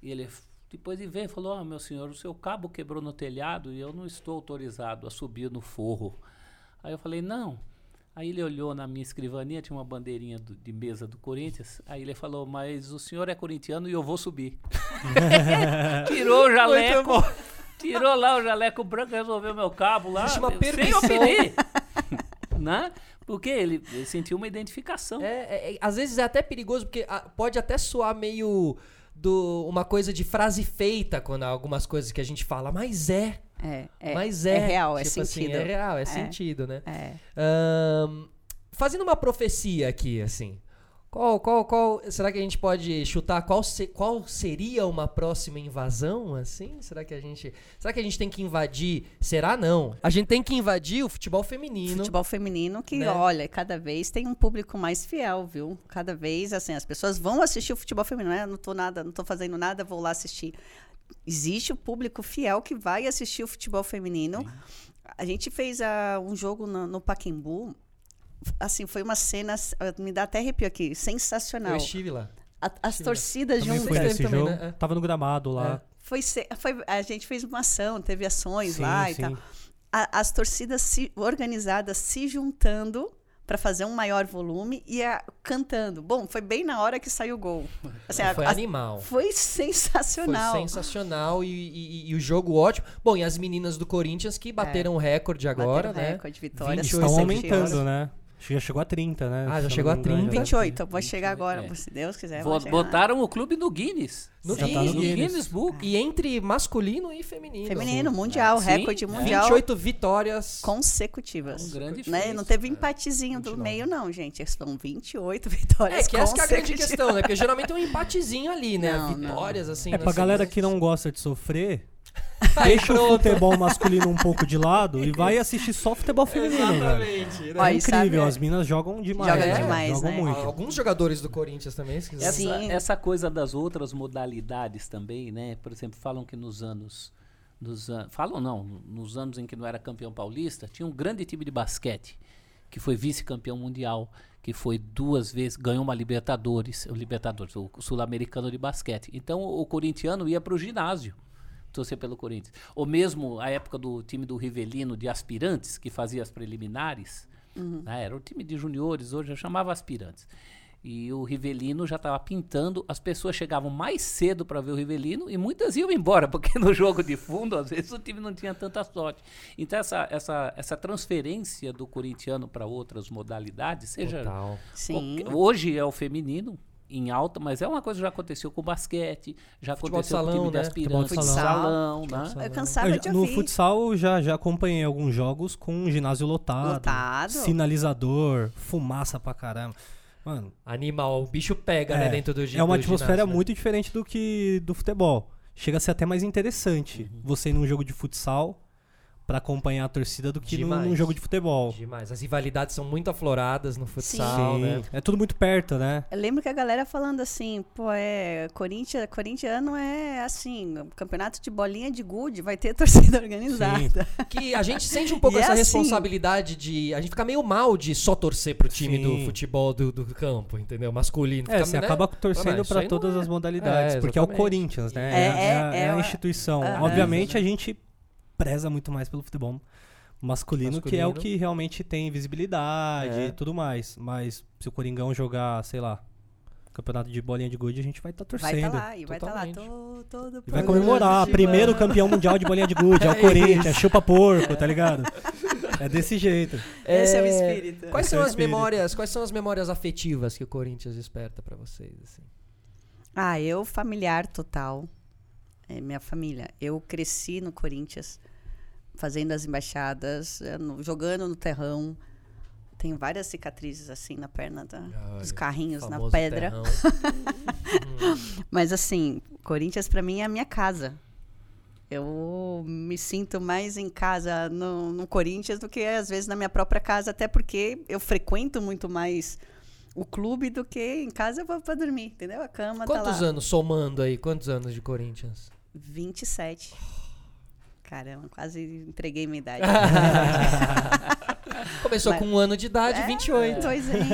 E ele depois ele veio e falou: Ó, meu senhor, o seu cabo quebrou no telhado e eu não estou autorizado a subir no forro. Aí eu falei: Não. Aí ele olhou na minha escrivaninha, tinha uma bandeirinha do- de mesa do Corinthians. Aí ele falou: Mas o senhor é corintiano e eu vou subir. [LAUGHS] Tirou o jaleco. Tirou lá o jaleco branco, resolveu meu cabo lá. Existe uma sem eu pedir. [LAUGHS] né? Porque ele, ele sentiu uma identificação. É, é, é, às vezes é até perigoso, porque ah, pode até soar meio do, uma coisa de frase feita quando há algumas coisas que a gente fala, mas é. É, é, mas é. é real, é Tipo assim, sentido. é real, é, É. sentido, né? É. Ahn, fazendo uma profecia aqui, assim. Qual, qual, qual. Será que a gente pode chutar qual, se- qual seria uma próxima invasão, assim? Será que a gente. Será que a gente tem que invadir? Será não? A gente tem que invadir o futebol feminino. Futebol feminino que, Né? olha, cada vez tem um público mais fiel, viu? Cada vez, assim, as pessoas vão assistir o futebol feminino. né? Não tô nada, não tô fazendo nada, vou lá assistir. Existe o público fiel que vai assistir o futebol feminino. A gente fez ah, um jogo no, no Paquembu. Assim, foi uma cena, ah, me dá até arrepio aqui, sensacional. Eu estive lá. A- as torcidas Também juntas. Vocês nesse também, jogo. né? É. Tava no gramado lá. Foi, se- foi- a gente fez uma ação, teve ações Sim, lá e sim. tal. A- as torcidas se- organizadas se juntando para fazer um maior volume e a- cantando. Bom, foi bem na hora que saiu o gol. Assim, a- Foi a- animal. foi Foi sensacional. sensacional e, e- e o jogo ótimo. Bom, e as meninas do Corinthians que bateram o recorde agora, Bateram né? recorde, vitória. 28 Estão aumentando, né? Já chegou a 30, né? Ah, já chegou a me engano, 30. já. 28, eu vou chegar agora, é. se Deus quiser. Botaram o clube no Guinness. No tá no no Guinness. Guinness Book. E entre masculino e feminino. Feminino, mundial, Sim, recorde é. mundial 28 vitórias. consecutivas. Um grande né? Não teve empatezinho do 29. meio, não, gente. São 28 [LAUGHS] vitórias É, que essa que é a grande questão, né? Porque geralmente é um empatezinho ali, né? Não, não. Vitórias, assim. É, pra assim, galera que não gosta de sofrer, [LAUGHS] deixa o futebol masculino um pouco de lado e vai assistir só futebol feminino. Exatamente. né? É e sabe- incrível, as minas jogam demais. Joga né? demais, jogam né? muito. Alguns jogadores do Corinthians também, se quiser. Essa, Sim. essa coisa das outras modalidades também, né? Por exemplo, falam que nos anos. Nos an- falam não, nos anos em que não era campeão paulista, tinha um grande time de basquete, que foi vice-campeão mundial, que foi duas vezes, ganhou uma Libertadores, o Libertadores, o Sul-Americano de basquete. Então o corintiano ia para o ginásio torcer pelo Corinthians. Ou mesmo a época do time do Rivelino de aspirantes, que fazia as preliminares, né, era o time de juniores, hoje eu chamava aspirantes. E o Rivelino já estava pintando, as pessoas chegavam mais cedo para ver o Rivelino e muitas iam embora, [LAUGHS] porque no jogo de fundo, às vezes, o time não tinha tanta sorte. Então, essa, essa, essa transferência do corintiano para outras modalidades, seja. Total. Sim. Hoje é o feminino em alta, mas é uma coisa que já aconteceu com o basquete, já Futebol de aconteceu com o salão, time de né? aspirantes, Futebol de salão, salão. né? Eu cansava Eu- de no ouvir. futsal já, já acompanhei alguns jogos com um ginásio lotado, Lotado. sinalizador, fumaça pra caramba. Mano, Animal, o bicho pega, né, é, dentro do gi- é uma atmosfera ginásio, né? muito diferente do que do futebol. Chega a ser até mais interessante Uhum. você ir num jogo de futsal pra acompanhar a torcida do que num, Demais. num jogo de futebol. Demais. As rivalidades são muito afloradas no futsal, né? É tudo muito perto, né? Eu lembro que a galera falando assim, pô, é. Corinthians, corintiano é assim, campeonato de bolinha de gude, vai ter [LAUGHS] torcida organizada. Que a gente sente um pouco é essa assim. responsabilidade de. A gente fica meio mal de só torcer pro time do Sim. futebol do, do campo, entendeu? Masculino. É, Fica, você né? acaba torcendo não todas é. as modalidades, É, porque é o. Corinthians, né? É, É, a- é, é a é, instituição. Obviamente a gente preza muito mais pelo futebol masculino, que é o Masculino. que realmente tem visibilidade É. e tudo mais. Mas se o Coringão jogar, sei lá, campeonato de bolinha de gude, a gente vai estar Vai torcendo. estar lá, e vai estar lá Totalmente. todo, todo E vai comemorar, primeiro campeão mundial de bolinha de gude, é o [LAUGHS] Corinthians, chupa porco, tá ligado? É desse jeito. Esse é o É, espírito. Quais Esse são é o as espírito. memórias? Quais são as memórias afetivas que o Corinthians desperta pra vocês? Assim? Ah, eu familiar total. É, minha família. Eu cresci no Corinthians, fazendo as embaixadas, eh, no- jogando no terrão. Tenho várias cicatrizes assim na perna da- dos Olha, carrinhos na pedra. [LAUGHS] Mas assim, Corinthians pra mim é a minha casa. Eu me sinto mais em casa no, no Corinthians do que às vezes na minha própria casa, até porque eu frequento muito mais o clube do que em casa eu vou pra dormir, entendeu? A cama tá Quantos lá. anos somando aí? Quantos anos de Corinthians? 27. Caramba, quase entreguei minha idade. [LAUGHS] Começou Mas- com um ano de idade, É, 28. Dois aninhos.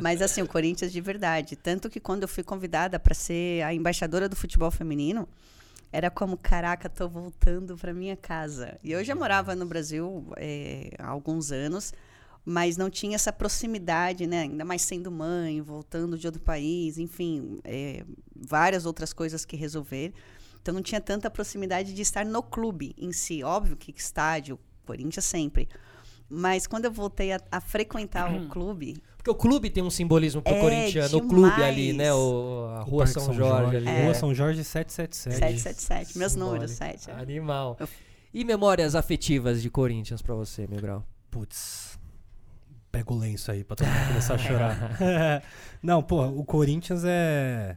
Mas assim, o Corinthians de verdade. Tanto que quando eu fui convidada para ser a embaixadora do futebol feminino, era como, caraca, tô voltando para minha casa. E eu já morava no Brasil é, há alguns anos, mas não tinha essa proximidade, né? Ainda mais sendo mãe, voltando de outro país, enfim, é, várias outras coisas que resolver. Então não tinha tanta proximidade de estar no clube em si. Óbvio que estádio, Corinthians sempre. Mas quando eu voltei a, a frequentar o clube, Porque o clube tem um simbolismo pro É, corintiano. O clube demais. ali, né? O, a O Rua Parque São, Jorge, ali. Rua é. São Jorge 777. 777, meus Simbólico. números, 7. Animal. Eu- E memórias afetivas de Corinthians pra você, meu grau? Putz. Pega o lenço aí pra todo mundo começar a [LAUGHS] chorar. [LAUGHS] Não, pô, o Corinthians é.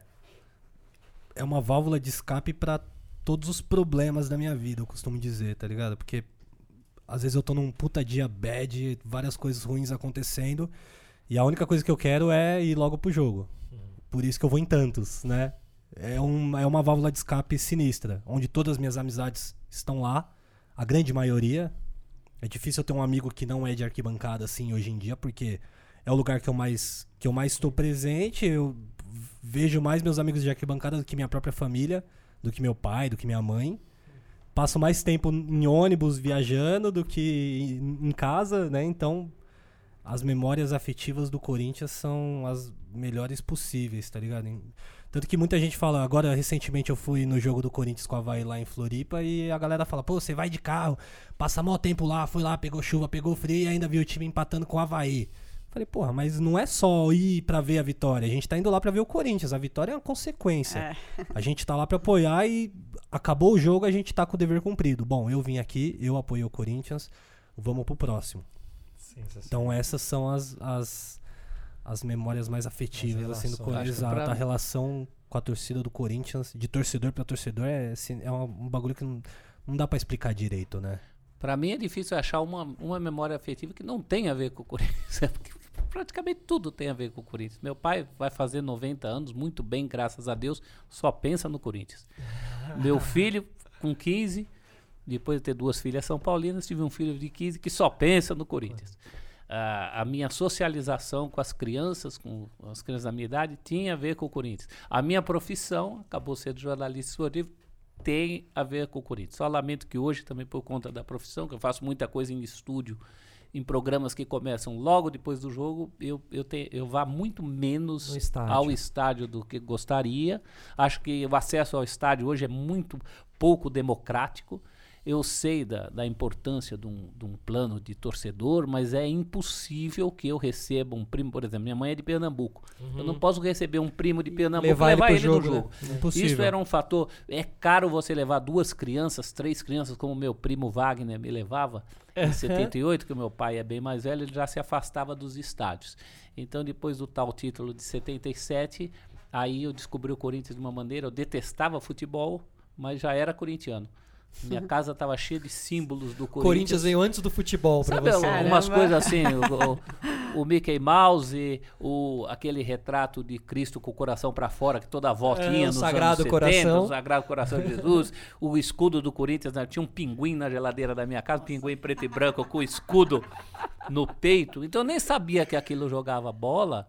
É uma válvula de escape pra todos os problemas da minha vida, eu costumo dizer, tá ligado? Porque às vezes eu tô num puta dia bad, várias coisas ruins acontecendo, e a única coisa que eu quero é ir logo pro jogo. Por isso que eu vou em tantos, né? É, um, é uma válvula de escape sinistra, onde todas as minhas amizades estão lá, a grande maioria, é difícil eu ter um amigo que não é de arquibancada assim hoje em dia, porque é o lugar que eu mais que eu mais estou presente. Eu vejo mais meus amigos de arquibancada do que minha própria família, do que meu pai, do que minha mãe. Passo mais tempo em ônibus viajando do que em casa, né? Então, as memórias afetivas do Corinthians são as melhores possíveis, tá ligado? Tanto que muita gente fala, agora recentemente eu fui no jogo do Corinthians com a Havaí lá em Floripa e a galera fala, pô, você vai de carro, passa mó tempo lá, foi lá, pegou chuva, pegou frio e ainda viu o time empatando com o Havaí. Falei, porra, mas não é só ir pra ver a vitória, a gente tá indo lá pra ver o Corinthians, a vitória é uma consequência. É. [LAUGHS] A gente tá lá pra apoiar e acabou o jogo, a gente tá com o dever cumprido. Bom, eu vim aqui, eu apoiei o Corinthians, vamos pro próximo. Então essas são as, as, as memórias mais afetivas As assim, do. Corinthians. Pra- A relação com a torcida do Corinthians, de torcedor pra torcedor, é, assim, é um, bagulho que não, não dá pra explicar direito, né? Pra mim é difícil achar uma, uma memória afetiva que não tem a ver com o Corinthians. [LAUGHS] Porque praticamente tudo tem a ver com o Corinthians. Meu pai vai fazer 90 anos, muito bem, graças a Deus, só pensa no Corinthians. Meu [LAUGHS] filho, com 15, depois de ter duas filhas são paulinas, tive um filho de 15 que só pensa no Corinthians. Ah, a minha socialização com as crianças, com as crianças da minha idade, tinha a ver com o Corinthians. A minha profissão, acabou sendo jornalista esportivo, tem a ver com o Corinthians. Só lamento que hoje, também por conta da profissão, que eu faço muita coisa em estúdio, em programas que começam logo depois do jogo, eu, eu, te, eu vá muito menos No estádio. ao estádio do que gostaria. Acho que o acesso ao estádio hoje é muito pouco democrático. Eu sei da, da importância de um, de um plano de torcedor, mas é impossível que eu receba um primo, por exemplo, minha mãe é de Pernambuco. Eu não posso receber um primo de Pernambuco Levar ele levar pro ele no jogo, né? jogo. Impossível. Isso era um fator. É caro você levar duas crianças, três crianças, como meu primo Wagner me levava em 78, que o meu pai é bem mais velho, ele já se afastava dos estádios. Então, depois do tal título de 77, aí eu descobri o Corinthians de uma maneira. Eu detestava futebol, mas já era corintiano. Minha casa estava cheia de símbolos do Corinthians. Corinthians veio antes do futebol Sabe você. Caramba. coisas assim, o, o- o Mickey Mouse, o, aquele retrato de Cristo com o coração pra fora, que toda a avó É, tinha o nos Sagrado anos 70, Coração. o Sagrado Coração de Jesus, o escudo do Corinthians, né, tinha um pinguim na geladeira da minha casa, um pinguim preto e branco com o escudo no peito. Então eu nem sabia que aquilo jogava bola,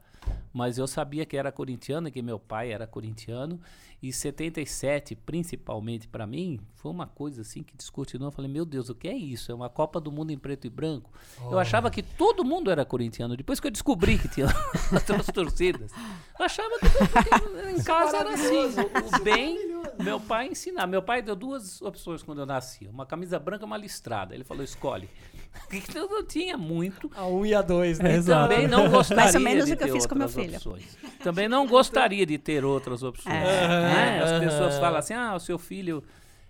mas eu sabia que era corintiano, e que meu pai era corintiano. E 77, principalmente pra mim, foi uma coisa assim que descortinou. Eu falei, meu Deus, o que é isso? É uma Copa do Mundo em preto e branco. Eu achava que todo mundo era corintiano. Depois que eu descobri que tinha [LAUGHS] outras torcidas, eu achava que que em casa era assim. O, o bem, meu pai ensinar. Meu pai deu duas opções quando eu nasci: uma camisa branca e uma listrada. Ele falou, escolhe. [LAUGHS] Então eu não tinha muito. A 1 um e a 2, né? É, exato. Também não gostaria Mais ou menos de o que eu ter fiz com meu outras filho. opções. Também não gostaria de ter outras opções. É. né? As pessoas falam assim: ah, o seu filho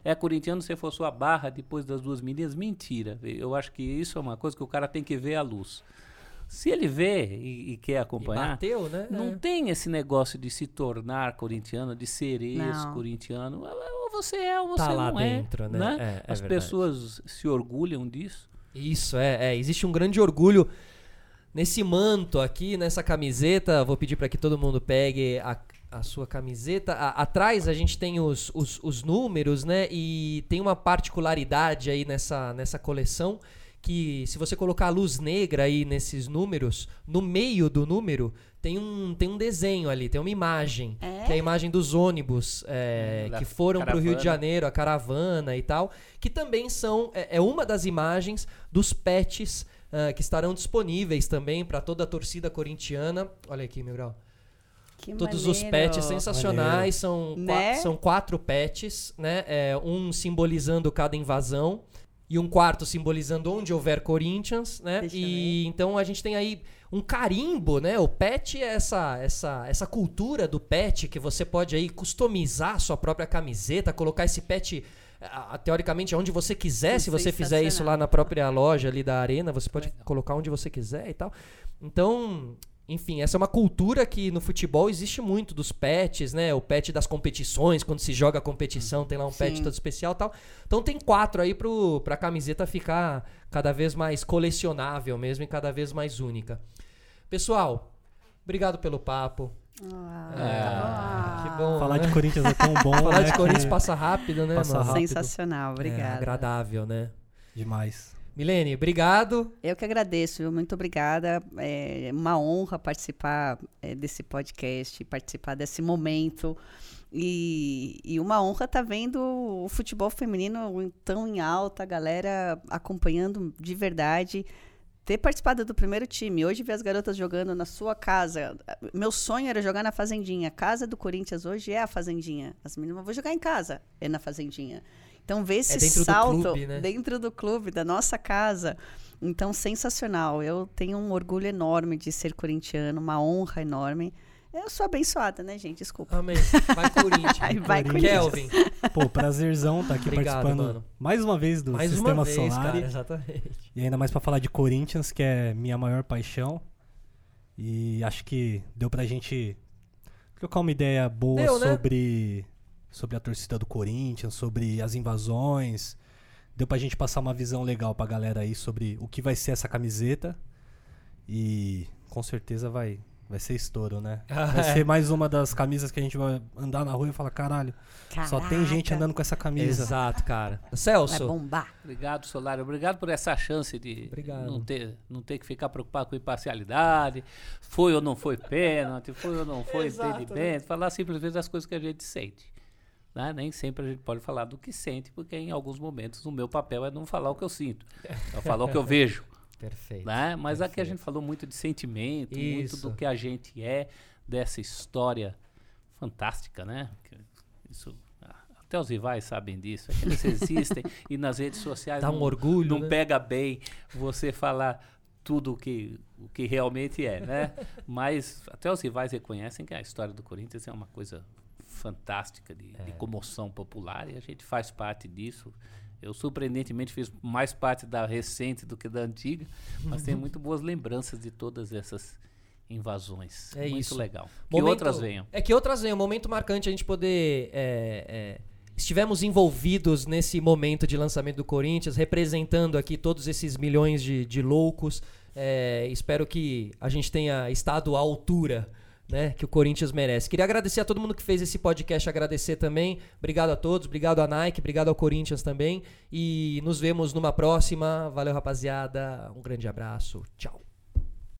é corintiano, você for sua barra depois das duas meninas. Mentira. Eu acho que isso é uma coisa que o cara tem que ver à luz. Se ele vê e, e quer E acompanhar, bateu, né? não É. tem esse negócio de se tornar corintiano, de ser ex-corintiano. Ou você é ou você Tá lá não é. dentro, né? É, é As verdade. pessoas se orgulham disso. Isso, é, é. Existe um grande orgulho nesse manto aqui, nessa camiseta. Vou pedir para que todo mundo pegue a, a sua camiseta. A- atrás a gente tem os, os, os números, né? E tem uma particularidade aí nessa, nessa coleção que se você colocar a luz negra aí nesses números, no meio do número tem um, tem um desenho ali, tem uma imagem, É? que é a imagem dos ônibus é, Hum, que foram para o Rio de. Janeiro, a caravana e tal, que também são é, é uma das imagens dos pets ah, que estarão disponíveis também para toda a torcida corintiana. Olha aqui, meu grau. Que Todos os maneiro. pets sensacionais, são, Né? são quatro pets, né? É, um simbolizando cada invasão e um quarto simbolizando onde houver Corinthians, né? Deixa E então a gente tem aí um carimbo, né? O pet é essa essa essa cultura do pet que você pode aí customizar sua própria camiseta, colocar esse pet ah, teoricamente onde você quiser, se você fizer isso lá na própria loja ali da arena, você pode colocar onde você quiser e tal. Então, enfim, essa é uma cultura que no futebol existe muito dos pets, né? O pet das competições, quando se joga a competição, tem lá um pet todo especial e tal. Então tem quatro aí pro, pra camiseta ficar cada vez mais colecionável mesmo e cada vez mais única. Pessoal, obrigado pelo papo. Ah, que bom. Falar né? de Corinthians é tão bom, [LAUGHS] Falar né, de Corinthians passa rápido, né, Passa mano? rápido. Sensacional, É obrigada. agradável, né? Demais. Milene, obrigado. Eu que agradeço, muito obrigada. É uma honra participar é, desse podcast, participar desse momento. E, e uma honra estar vendo o futebol feminino tão em alta, a galera acompanhando de verdade. ter participado do primeiro time, hoje ver as garotas jogando na sua casa. Meu sonho era jogar na Fazendinha. A casa do Corinthians hoje é a Fazendinha. As meninas vão jogar em casa, é na Fazendinha. Então, ver esse dentro do salto clube, né? dentro do clube, da nossa casa. Então, sensacional. Eu tenho um orgulho enorme de ser corintiano, uma honra enorme. Eu sou abençoada, né, gente? Desculpa. Amém. Vai Corinthians. [LAUGHS] Ai, vai, Kelvin. Pô, prazerzão estar aqui Obrigado, participando mano. mais uma vez do Mais Sistema uma vez, Solar. cara, exatamente. E ainda mais pra falar de Corinthians, que é minha maior paixão. E acho que deu pra gente trocar uma ideia boa Deu, né? Sobre, a torcida do Corinthians, sobre as invasões. Deu pra gente passar uma visão legal pra galera aí sobre o que vai ser essa camiseta. E com certeza vai, vai ser estouro, né? Vai É. ser [LAUGHS] mais uma das camisas que a gente vai andar na rua e falar, caralho, só tem gente Caraca. andando com essa camisa. Exato, cara. [LAUGHS] Vai Celso. bombar. Obrigado, Solário. Obrigado por essa chance de Obrigado. não ter, não ter que ficar preocupado com imparcialidade. Foi ou não foi pênalti, foi ou não foi [LAUGHS] Exato, né? impedimento. Falar simplesmente das coisas que a gente sente. Né? Nem sempre a gente pode falar do que sente, porque em alguns momentos o meu papel é não falar o que eu sinto, é falar o que eu vejo. [LAUGHS] Perfeito. Né? Mas aqui a Perfeito. gente falou muito de sentimento, muito Isso. do que a gente é, dessa história fantástica, né? Isso, até os rivais sabem disso, é que eles existem [LAUGHS] e nas redes sociais Dá um não, orgulho, não né? pega bem você falar tudo o que, o que realmente é, né? [LAUGHS] Mas até os rivais reconhecem que a história do Corinthians é uma coisa fantástica de, É. de comoção popular e a gente faz parte disso. Eu surpreendentemente fiz mais parte da recente do que da antiga, mas tenho [LAUGHS] muito boas lembranças de todas essas invasões. É muito isso. legal. Que Momento- outras venham. É que outras venham. Um momento marcante a gente poder. é, é, estivemos envolvidos nesse momento de lançamento do Corinthians, representando aqui todos esses milhões de, de loucos. É, espero que a gente tenha estado à altura. Né, que o Corinthians merece. Queria agradecer a todo mundo que fez esse podcast, agradecer também. Obrigado a todos, obrigado à Nike, obrigado ao Corinthians também. E nos vemos numa próxima. Valeu, rapaziada. Um grande abraço. Tchau.